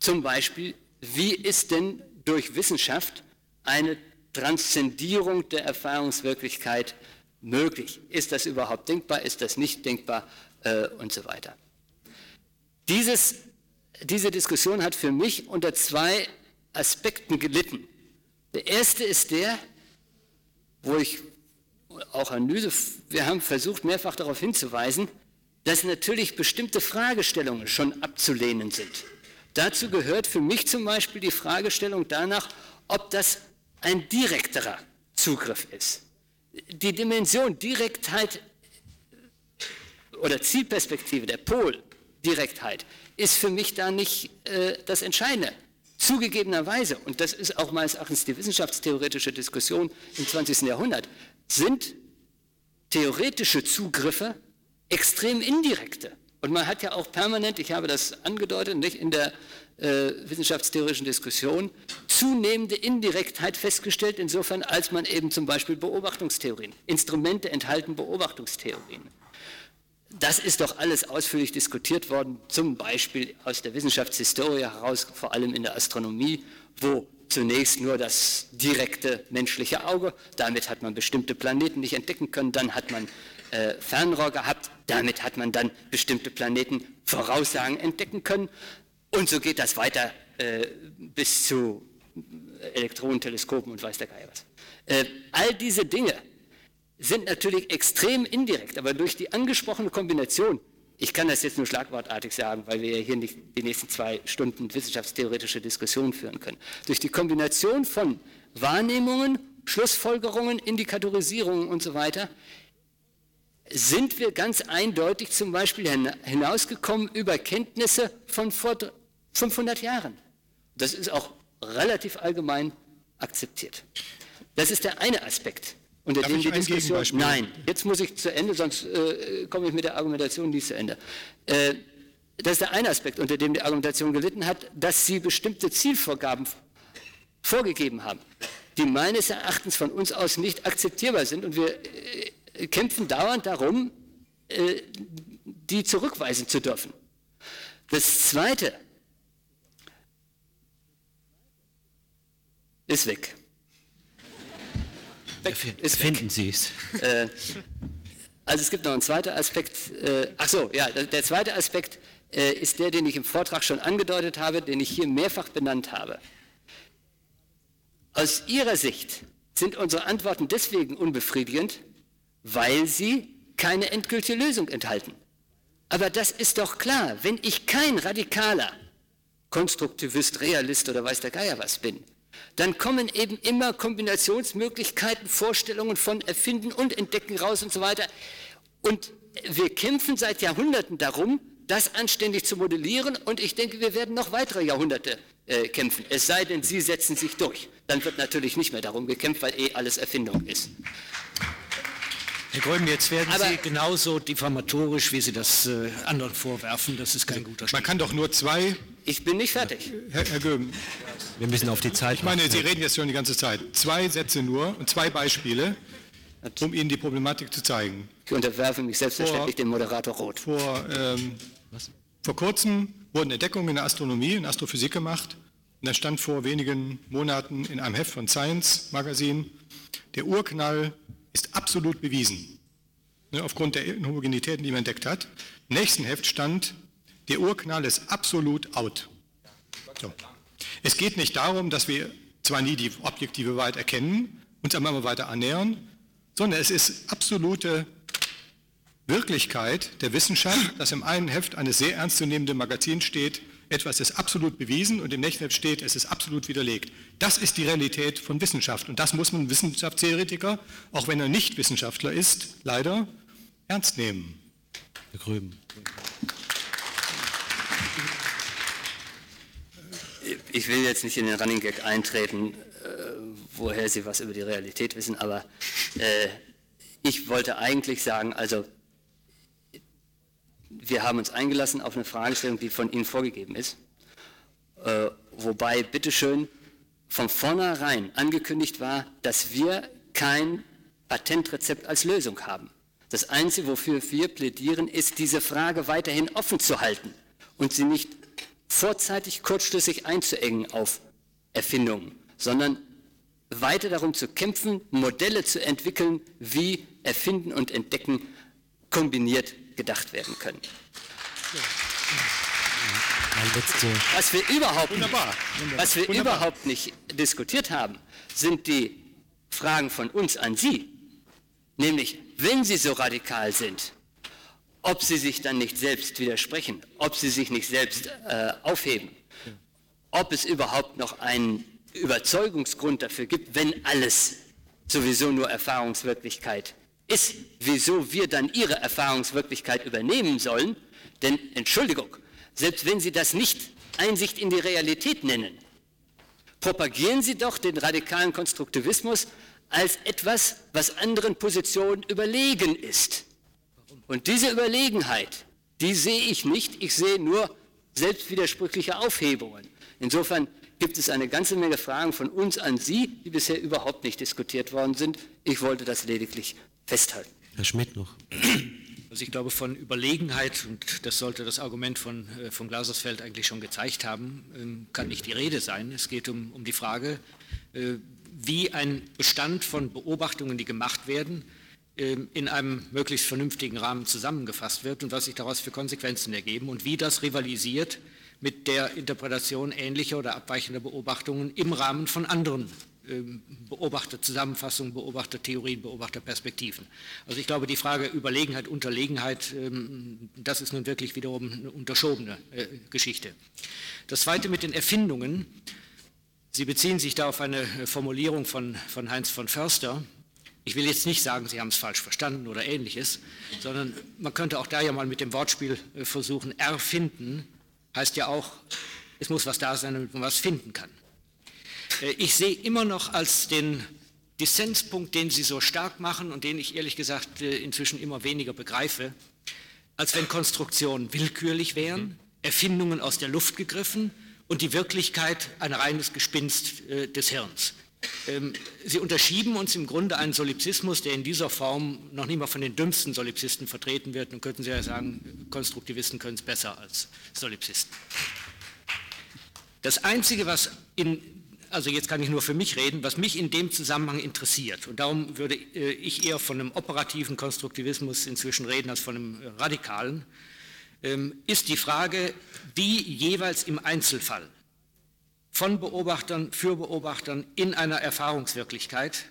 zum Beispiel, wie ist denn durch Wissenschaft eine Transzendierung der Erfahrungswirklichkeit möglich? Ist das überhaupt denkbar? Ist das nicht denkbar? Äh, und so weiter. Dieses, diese Diskussion hat für mich unter zwei Aspekten gelitten. Der erste ist der, wo ich auch Herr Nüse, wir haben versucht, mehrfach darauf hinzuweisen, dass natürlich bestimmte Fragestellungen schon abzulehnen sind. Dazu gehört für mich zum Beispiel die Fragestellung danach, ob das ein direkterer Zugriff ist. Die Dimension Direktheit oder Zielperspektive, der Pol Direktheit, ist für mich da nicht äh, das Entscheidende. Zugegebenerweise, und das ist auch meines Erachtens die wissenschaftstheoretische Diskussion im 20. Jahrhundert, sind theoretische Zugriffe extrem indirekte. Und man hat ja auch permanent, ich habe das angedeutet, nicht in der äh, wissenschaftstheoretischen Diskussion, zunehmende Indirektheit festgestellt, insofern als man eben zum Beispiel Beobachtungstheorien, Instrumente enthalten Beobachtungstheorien. Das ist doch alles ausführlich diskutiert worden, zum Beispiel aus der Wissenschaftshistorie heraus, vor allem in der Astronomie, wo zunächst nur das direkte menschliche Auge, damit hat man bestimmte Planeten nicht entdecken können, dann hat man äh, Fernrohr gehabt, damit hat man dann bestimmte Planeten Voraussagen entdecken können und so geht das weiter äh, bis zu Elektronenteleskopen und weiß der Geier was. Äh, all diese Dinge sind natürlich extrem indirekt, aber durch die angesprochene Kombination ich kann das jetzt nur schlagwortartig sagen, weil wir hier nicht die nächsten zwei Stunden wissenschaftstheoretische Diskussionen führen können. Durch die Kombination von Wahrnehmungen, Schlussfolgerungen, Indikatorisierungen und so weiter sind wir ganz eindeutig zum Beispiel hinausgekommen über Kenntnisse von vor 500 Jahren. Das ist auch relativ allgemein akzeptiert. Das ist der eine Aspekt unter dem die Diskussion. Nein, jetzt muss ich zu Ende, sonst äh, komme ich mit der Argumentation nie zu Ende. Äh, das ist der eine Aspekt, unter dem die Argumentation gelitten hat, dass sie bestimmte Zielvorgaben vorgegeben haben, die meines Erachtens von uns aus nicht akzeptierbar sind. Und wir äh, kämpfen dauernd darum, äh, die zurückweisen zu dürfen. Das Zweite ist weg weg. Ist Finden Sie es. Äh, also es gibt noch einen zweiten Aspekt. Äh, ach so, ja, der zweite Aspekt äh, ist der, den ich im Vortrag schon angedeutet habe, den ich hier mehrfach benannt habe. Aus Ihrer Sicht sind unsere Antworten deswegen unbefriedigend, weil sie keine endgültige Lösung enthalten. Aber das ist doch klar, wenn ich kein radikaler Konstruktivist, Realist oder weiß der Geier was bin, dann kommen eben immer Kombinationsmöglichkeiten, Vorstellungen von Erfinden und Entdecken raus und so weiter. Und wir kämpfen seit Jahrhunderten darum, das anständig zu modellieren und ich denke, wir werden noch weitere Jahrhunderte äh, kämpfen. Es sei denn, Sie setzen sich durch. Dann wird natürlich nicht mehr darum gekämpft, weil eh alles Erfindung ist. Herr Gröben, jetzt werden Aber Sie genauso diffamatorisch, wie Sie das äh, anderen vorwerfen. Das ist kein guter Stil. Man kann doch nur zwei ich bin nicht fertig. Herr, Herr Göben. Wir müssen auf die Zeit. Ich meine, Sie reden jetzt schon die ganze Zeit. Zwei Sätze nur und zwei Beispiele, um Ihnen die Problematik zu zeigen. Ich unterwerfe mich selbstverständlich vor, dem Moderator Roth. Vor, ähm, vor kurzem wurden Entdeckungen in der Astronomie, in Astrophysik gemacht Und da stand vor wenigen Monaten in einem Heft von Science Magazine, der Urknall ist absolut bewiesen, ne, aufgrund der Homogenitäten, die man entdeckt hat. Im nächsten Heft stand, der Urknall ist absolut out. So. Es geht nicht darum, dass wir zwar nie die objektive Wahrheit erkennen, uns aber immer weiter annähern, sondern es ist absolute Wirklichkeit der Wissenschaft, dass im einen Heft eines sehr ernstzunehmenden Magazins steht, etwas ist absolut bewiesen und im nächsten Heft steht, es ist absolut widerlegt. Das ist die Realität von Wissenschaft und das muss man Wissenschaftstheoretiker, auch wenn er nicht Wissenschaftler ist, leider ernst nehmen. Herr Grüben. Ich will jetzt nicht in den Running Gag eintreten, äh, woher Sie was über die Realität wissen, aber äh, ich wollte eigentlich sagen, also wir haben uns eingelassen auf eine Fragestellung, die von Ihnen vorgegeben ist, äh, wobei bitteschön von vornherein angekündigt war, dass wir kein Patentrezept als Lösung haben. Das Einzige, wofür wir plädieren, ist, diese Frage weiterhin offen zu halten und sie nicht vorzeitig kurzschlüssig einzuengen auf Erfindungen, sondern weiter darum zu kämpfen, Modelle zu entwickeln, wie Erfinden und Entdecken kombiniert gedacht werden können. Was wir überhaupt, Wunderbar. Was wir Wunderbar. überhaupt nicht diskutiert haben, sind die Fragen von uns an Sie. Nämlich, wenn Sie so radikal sind, ob Sie sich dann nicht selbst widersprechen, ob Sie sich nicht selbst äh, aufheben, ob es überhaupt noch einen Überzeugungsgrund dafür gibt, wenn alles sowieso nur Erfahrungswirklichkeit ist, wieso wir dann Ihre Erfahrungswirklichkeit übernehmen sollen. Denn Entschuldigung, selbst wenn Sie das nicht Einsicht in die Realität nennen, propagieren Sie doch den radikalen Konstruktivismus als etwas, was anderen Positionen überlegen ist. Und diese Überlegenheit, die sehe ich nicht, ich sehe nur selbstwidersprüchliche Aufhebungen. Insofern gibt es eine ganze Menge Fragen von uns an Sie, die bisher überhaupt nicht diskutiert worden sind. Ich wollte das lediglich festhalten. Herr Schmidt noch. Also ich glaube, von Überlegenheit, und das sollte das Argument von, äh, von Glasersfeld eigentlich schon gezeigt haben, ähm, kann nicht die Rede sein. Es geht um, um die Frage, äh, wie ein Bestand von Beobachtungen, die gemacht werden, ähm, in einem möglichst vernünftigen Rahmen zusammengefasst wird und was sich daraus für Konsequenzen ergeben und wie das rivalisiert mit der Interpretation ähnlicher oder abweichender Beobachtungen im Rahmen von anderen Beobachterzusammenfassungen, Beobachtertheorien, Beobachterperspektiven. Also ich glaube, die Frage Überlegenheit, Unterlegenheit, ähm, das ist nun wirklich wiederum eine unterschobene äh, Geschichte. Das Zweite mit den Erfindungen. Sie beziehen sich da auf eine Formulierung von, von Heinz von Förster. Ich will jetzt nicht sagen, Sie haben es falsch verstanden oder ähnliches, sondern man könnte auch da ja mal mit dem Wortspiel äh, versuchen. Erfinden heißt ja auch, es muss was da sein, damit man was finden kann. Äh, ich sehe immer noch als den Dissenspunkt, den Sie so stark machen und den ich ehrlich gesagt äh, inzwischen immer weniger begreife, als wenn Konstruktionen willkürlich wären, mhm. Erfindungen aus der Luft gegriffen und die Wirklichkeit ein reines Gespinst äh, des Hirns. Ähm, Sie unterschieben uns im Grunde einen Solipsismus, der in dieser Form noch nicht mal von den dümmsten Solipsisten vertreten wird. Nun könnten Sie ja sagen, Konstruktivisten können es besser als Solipsisten. Das Einzige, was in also jetzt kann ich nur für mich reden, was mich in dem Zusammenhang interessiert, und darum würde äh, ich eher von einem operativen Konstruktivismus inzwischen reden als von einem äh, radikalen, ähm, ist die Frage, wie jeweils im Einzelfall von Beobachtern für Beobachtern in einer Erfahrungswirklichkeit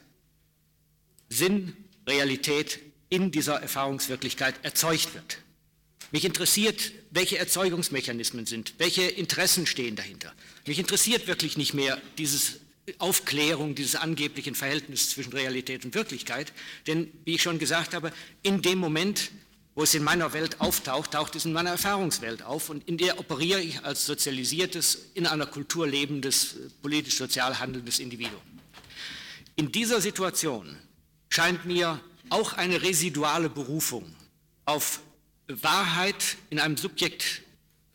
Sinn, Realität in dieser Erfahrungswirklichkeit erzeugt wird. Mich interessiert, welche Erzeugungsmechanismen sind, welche Interessen stehen dahinter. Mich interessiert wirklich nicht mehr dieses Aufklärung dieses angeblichen Verhältnisses zwischen Realität und Wirklichkeit, denn wie ich schon gesagt habe, in dem Moment, wo es in meiner Welt auftaucht, taucht es in meiner Erfahrungswelt auf und in der operiere ich als sozialisiertes, in einer Kultur lebendes, politisch-sozial handelndes Individuum. In dieser Situation scheint mir auch eine residuale Berufung auf Wahrheit in einem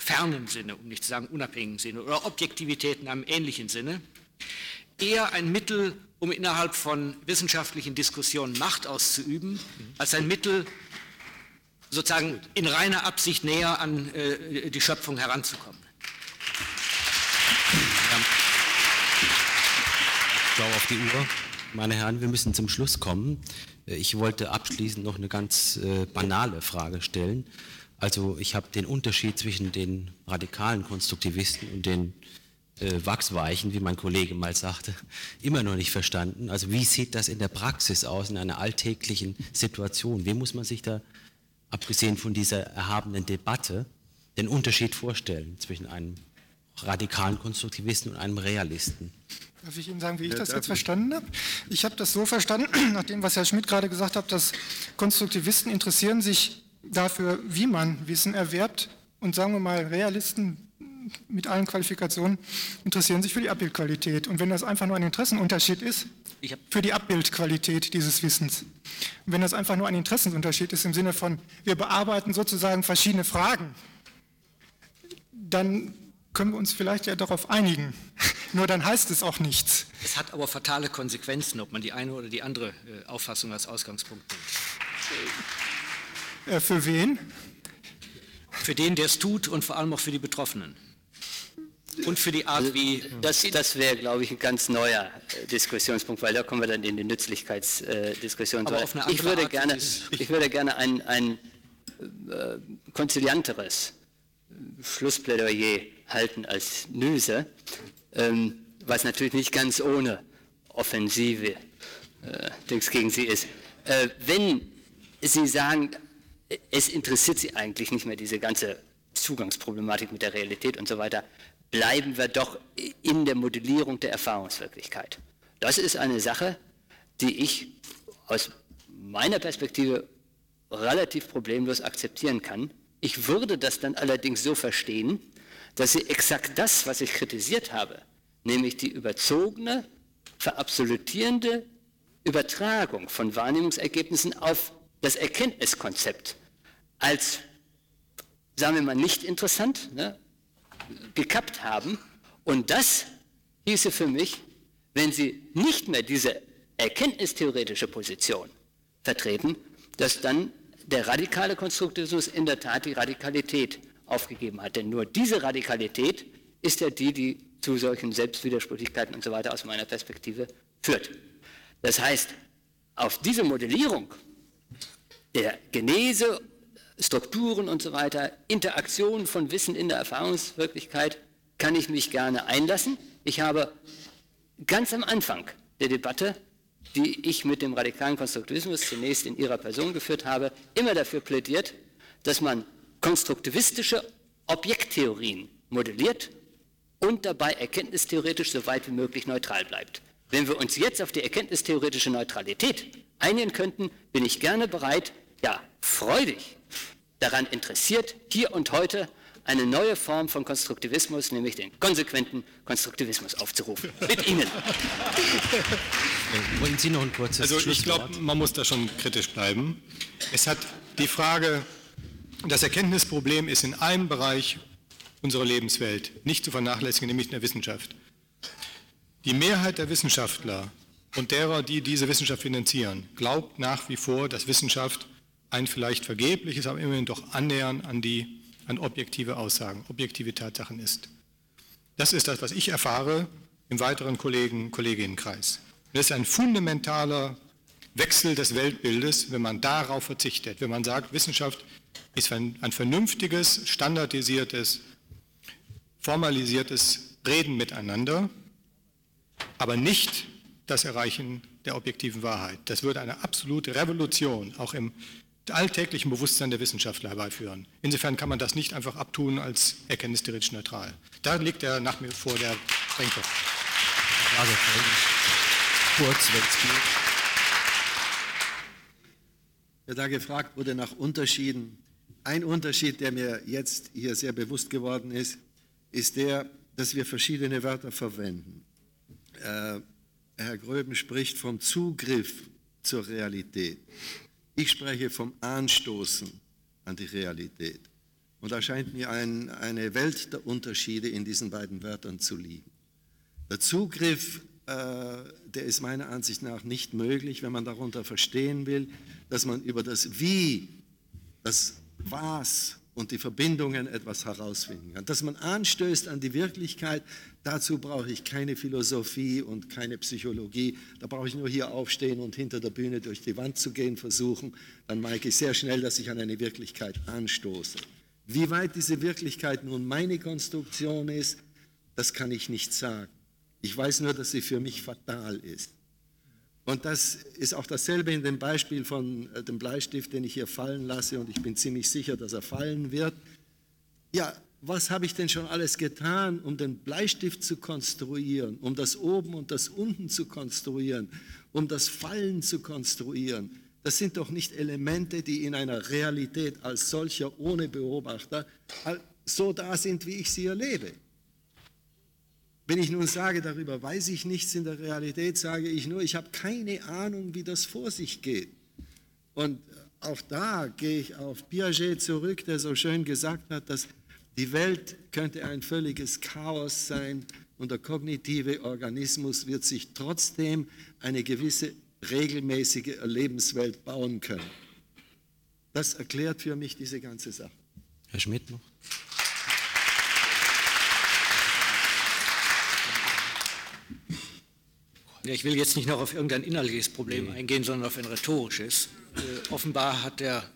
subjektfernen Sinne, um nicht zu sagen unabhängigen Sinne, oder Objektivität in einem ähnlichen Sinne, eher ein Mittel, um innerhalb von wissenschaftlichen Diskussionen Macht auszuüben, als ein Mittel, sozusagen in reiner Absicht näher an äh, die Schöpfung heranzukommen. Ja. schaue auf die Uhr. Meine Herren, wir müssen zum Schluss kommen. Ich wollte abschließend noch eine ganz äh, banale Frage stellen. Also ich habe den Unterschied zwischen den radikalen Konstruktivisten und den äh, Wachsweichen, wie mein Kollege mal sagte, immer noch nicht verstanden. Also wie sieht das in der Praxis aus, in einer alltäglichen Situation? Wie muss man sich da, abgesehen von dieser erhabenen Debatte, den Unterschied vorstellen zwischen einem radikalen Konstruktivisten und einem Realisten? Darf ich Ihnen sagen, wie ich ja, das jetzt verstanden habe? Ich habe das so verstanden, nach dem, was Herr Schmidt gerade gesagt hat, dass Konstruktivisten interessieren sich dafür, wie man Wissen erwerbt und sagen wir mal, Realisten mit allen Qualifikationen interessieren sich für die Abbildqualität. Und wenn das einfach nur ein Interessenunterschied ist, für die Abbildqualität dieses Wissens. Und wenn das einfach nur ein Interessensunterschied ist im Sinne von, wir bearbeiten sozusagen verschiedene Fragen, dann können wir uns vielleicht ja darauf einigen. Nur dann heißt es auch nichts. Es hat aber fatale Konsequenzen, ob man die eine oder die andere äh, Auffassung als Ausgangspunkt nimmt. Äh, für wen? Für den, der es tut und vor allem auch für die Betroffenen. Und für die Art, wie. Das, das wäre, glaube ich, ein ganz neuer äh, Diskussionspunkt, weil da kommen wir dann in die Nützlichkeitsdiskussion. Aber ich, würde Art gerne, ich würde gerne ein, ein äh, konzilianteres Schlussplädoyer halten als Nüse, ähm, was natürlich nicht ganz ohne Offensive äh, Dings gegen sie ist. Äh, wenn Sie sagen, es interessiert Sie eigentlich nicht mehr diese ganze Zugangsproblematik mit der Realität und so weiter, bleiben wir doch in der Modellierung der Erfahrungswirklichkeit. Das ist eine Sache, die ich aus meiner Perspektive relativ problemlos akzeptieren kann. Ich würde das dann allerdings so verstehen, dass sie exakt das, was ich kritisiert habe, nämlich die überzogene, verabsolutierende Übertragung von Wahrnehmungsergebnissen auf das Erkenntniskonzept als, sagen wir mal, nicht interessant, ne, gekappt haben. Und das hieße für mich, wenn Sie nicht mehr diese erkenntnistheoretische Position vertreten, dass dann der radikale Konstruktivismus in der Tat die Radikalität aufgegeben hat. Denn nur diese Radikalität ist ja die, die zu solchen Selbstwidersprüchlichkeiten und so weiter aus meiner Perspektive führt. Das heißt, auf diese Modellierung der Genese, Strukturen und so weiter, Interaktion von Wissen in der Erfahrungswirklichkeit kann ich mich gerne einlassen. Ich habe ganz am Anfang der Debatte, die ich mit dem radikalen Konstruktivismus zunächst in ihrer Person geführt habe, immer dafür plädiert, dass man konstruktivistische Objekttheorien modelliert und dabei erkenntnistheoretisch so weit wie möglich neutral bleibt. Wenn wir uns jetzt auf die erkenntnistheoretische Neutralität einigen könnten, bin ich gerne bereit, ja, freudig daran interessiert, hier und heute eine neue Form von Konstruktivismus, nämlich den konsequenten Konstruktivismus aufzurufen. Mit Ihnen. Wollen Sie noch ein kurzes Also ich glaube, man muss da schon kritisch bleiben. Es hat die Frage das Erkenntnisproblem ist in einem Bereich unserer Lebenswelt nicht zu vernachlässigen, nämlich in der Wissenschaft. Die Mehrheit der Wissenschaftler und derer, die diese Wissenschaft finanzieren, glaubt nach wie vor, dass Wissenschaft ein vielleicht vergebliches, aber immerhin doch Annähern an, die, an objektive Aussagen, objektive Tatsachen ist. Das ist das, was ich erfahre im weiteren Kollegen, Kolleginnenkreis. Das ist ein fundamentaler Wechsel des Weltbildes, wenn man darauf verzichtet, wenn man sagt, Wissenschaft ist ein, ein vernünftiges, standardisiertes, formalisiertes Reden miteinander, aber nicht das Erreichen der objektiven Wahrheit. Das würde eine absolute Revolution auch im alltäglichen Bewusstsein der Wissenschaftler herbeiführen. Insofern kann man das nicht einfach abtun als erkenntnistheoretisch neutral. Da liegt er nach mir vor der Sprengkopf. Kurz, wenn es geht. Ja, da gefragt wurde nach Unterschieden ein Unterschied, der mir jetzt hier sehr bewusst geworden ist, ist der, dass wir verschiedene Wörter verwenden. Äh, Herr Gröben spricht vom Zugriff zur Realität. Ich spreche vom Anstoßen an die Realität. Und da scheint mir ein, eine Welt der Unterschiede in diesen beiden Wörtern zu liegen. Der Zugriff, äh, der ist meiner Ansicht nach nicht möglich, wenn man darunter verstehen will, dass man über das Wie, das was und die Verbindungen etwas herausfinden kann. Dass man anstößt an die Wirklichkeit, dazu brauche ich keine Philosophie und keine Psychologie. Da brauche ich nur hier aufstehen und hinter der Bühne durch die Wand zu gehen versuchen. Dann merke ich sehr schnell, dass ich an eine Wirklichkeit anstoße. Wie weit diese Wirklichkeit nun meine Konstruktion ist, das kann ich nicht sagen. Ich weiß nur, dass sie für mich fatal ist. Und das ist auch dasselbe in dem Beispiel von äh, dem Bleistift, den ich hier fallen lasse und ich bin ziemlich sicher, dass er fallen wird. Ja, was habe ich denn schon alles getan, um den Bleistift zu konstruieren, um das oben und das unten zu konstruieren, um das Fallen zu konstruieren? Das sind doch nicht Elemente, die in einer Realität als solcher ohne Beobachter so da sind, wie ich sie erlebe. Wenn ich nun sage, darüber weiß ich nichts in der Realität, sage ich nur, ich habe keine Ahnung, wie das vor sich geht. Und auch da gehe ich auf Piaget zurück, der so schön gesagt hat, dass die Welt könnte ein völliges Chaos sein und der kognitive Organismus wird sich trotzdem eine gewisse regelmäßige Erlebenswelt bauen können. Das erklärt für mich diese ganze Sache. Herr Schmidt noch? Ja, ich will jetzt nicht noch auf irgendein innerliches Problem eingehen, sondern auf ein rhetorisches. Äh, offenbar hat der,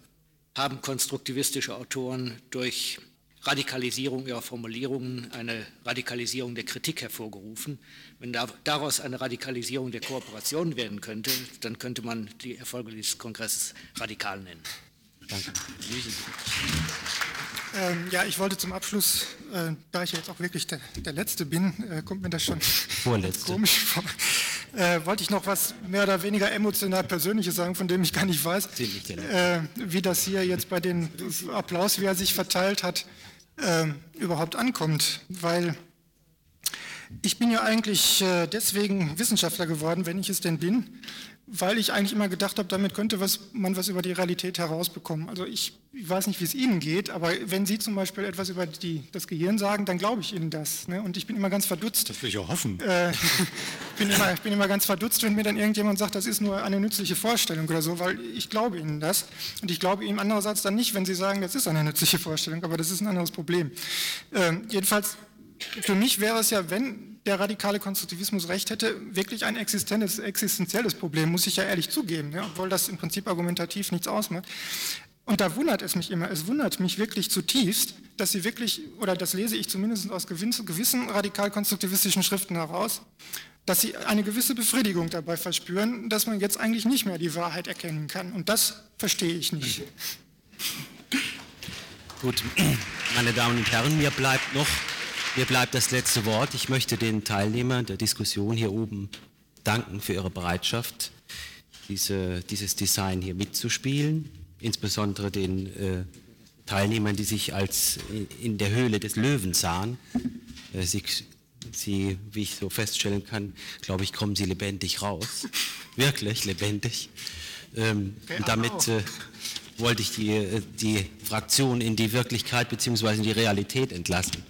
haben konstruktivistische Autoren durch Radikalisierung ihrer Formulierungen eine Radikalisierung der Kritik hervorgerufen. Wenn da, daraus eine Radikalisierung der Kooperation werden könnte, dann könnte man die Erfolge dieses Kongresses radikal nennen. Danke. Ähm, ja, ich wollte zum Abschluss, äh, da ich jetzt auch wirklich der, der Letzte bin, äh, kommt mir das schon Vorletzte. komisch vor äh, wollte ich noch was mehr oder weniger emotional Persönliches sagen, von dem ich gar nicht weiß, äh, wie das hier jetzt bei dem Applaus, wie er sich verteilt hat, äh, überhaupt ankommt. Weil ich bin ja eigentlich äh, deswegen Wissenschaftler geworden, wenn ich es denn bin, weil ich eigentlich immer gedacht habe, damit könnte was, man was über die Realität herausbekommen. Also ich, ich, weiß nicht, wie es Ihnen geht, aber wenn Sie zum Beispiel etwas über die, das Gehirn sagen, dann glaube ich Ihnen das. Ne? Und ich bin immer ganz verdutzt. Das will ich auch hoffen. Äh, bin immer, ich bin immer ganz verdutzt, wenn mir dann irgendjemand sagt, das ist nur eine nützliche Vorstellung oder so, weil ich glaube Ihnen das. Und ich glaube Ihnen andererseits dann nicht, wenn Sie sagen, das ist eine nützliche Vorstellung, aber das ist ein anderes Problem. Äh, jedenfalls, für mich wäre es ja, wenn der radikale Konstruktivismus recht hätte, wirklich ein existenzielles Problem, muss ich ja ehrlich zugeben, ja, obwohl das im Prinzip argumentativ nichts ausmacht. Und da wundert es mich immer, es wundert mich wirklich zutiefst, dass sie wirklich, oder das lese ich zumindest aus gewissen radikal-konstruktivistischen Schriften heraus, dass sie eine gewisse Befriedigung dabei verspüren, dass man jetzt eigentlich nicht mehr die Wahrheit erkennen kann. Und das verstehe ich nicht. Gut, meine Damen und Herren, mir bleibt noch mir bleibt das letzte Wort. Ich möchte den Teilnehmern der Diskussion hier oben danken für ihre Bereitschaft, diese, dieses Design hier mitzuspielen, insbesondere den äh, Teilnehmern, die sich als in der Höhle des Löwen sahen. Äh, sie, sie, wie ich so feststellen kann, glaube ich, kommen sie lebendig raus. Wirklich lebendig. Ähm, und damit äh, wollte ich die, äh, die Fraktion in die Wirklichkeit bzw. in die Realität entlassen.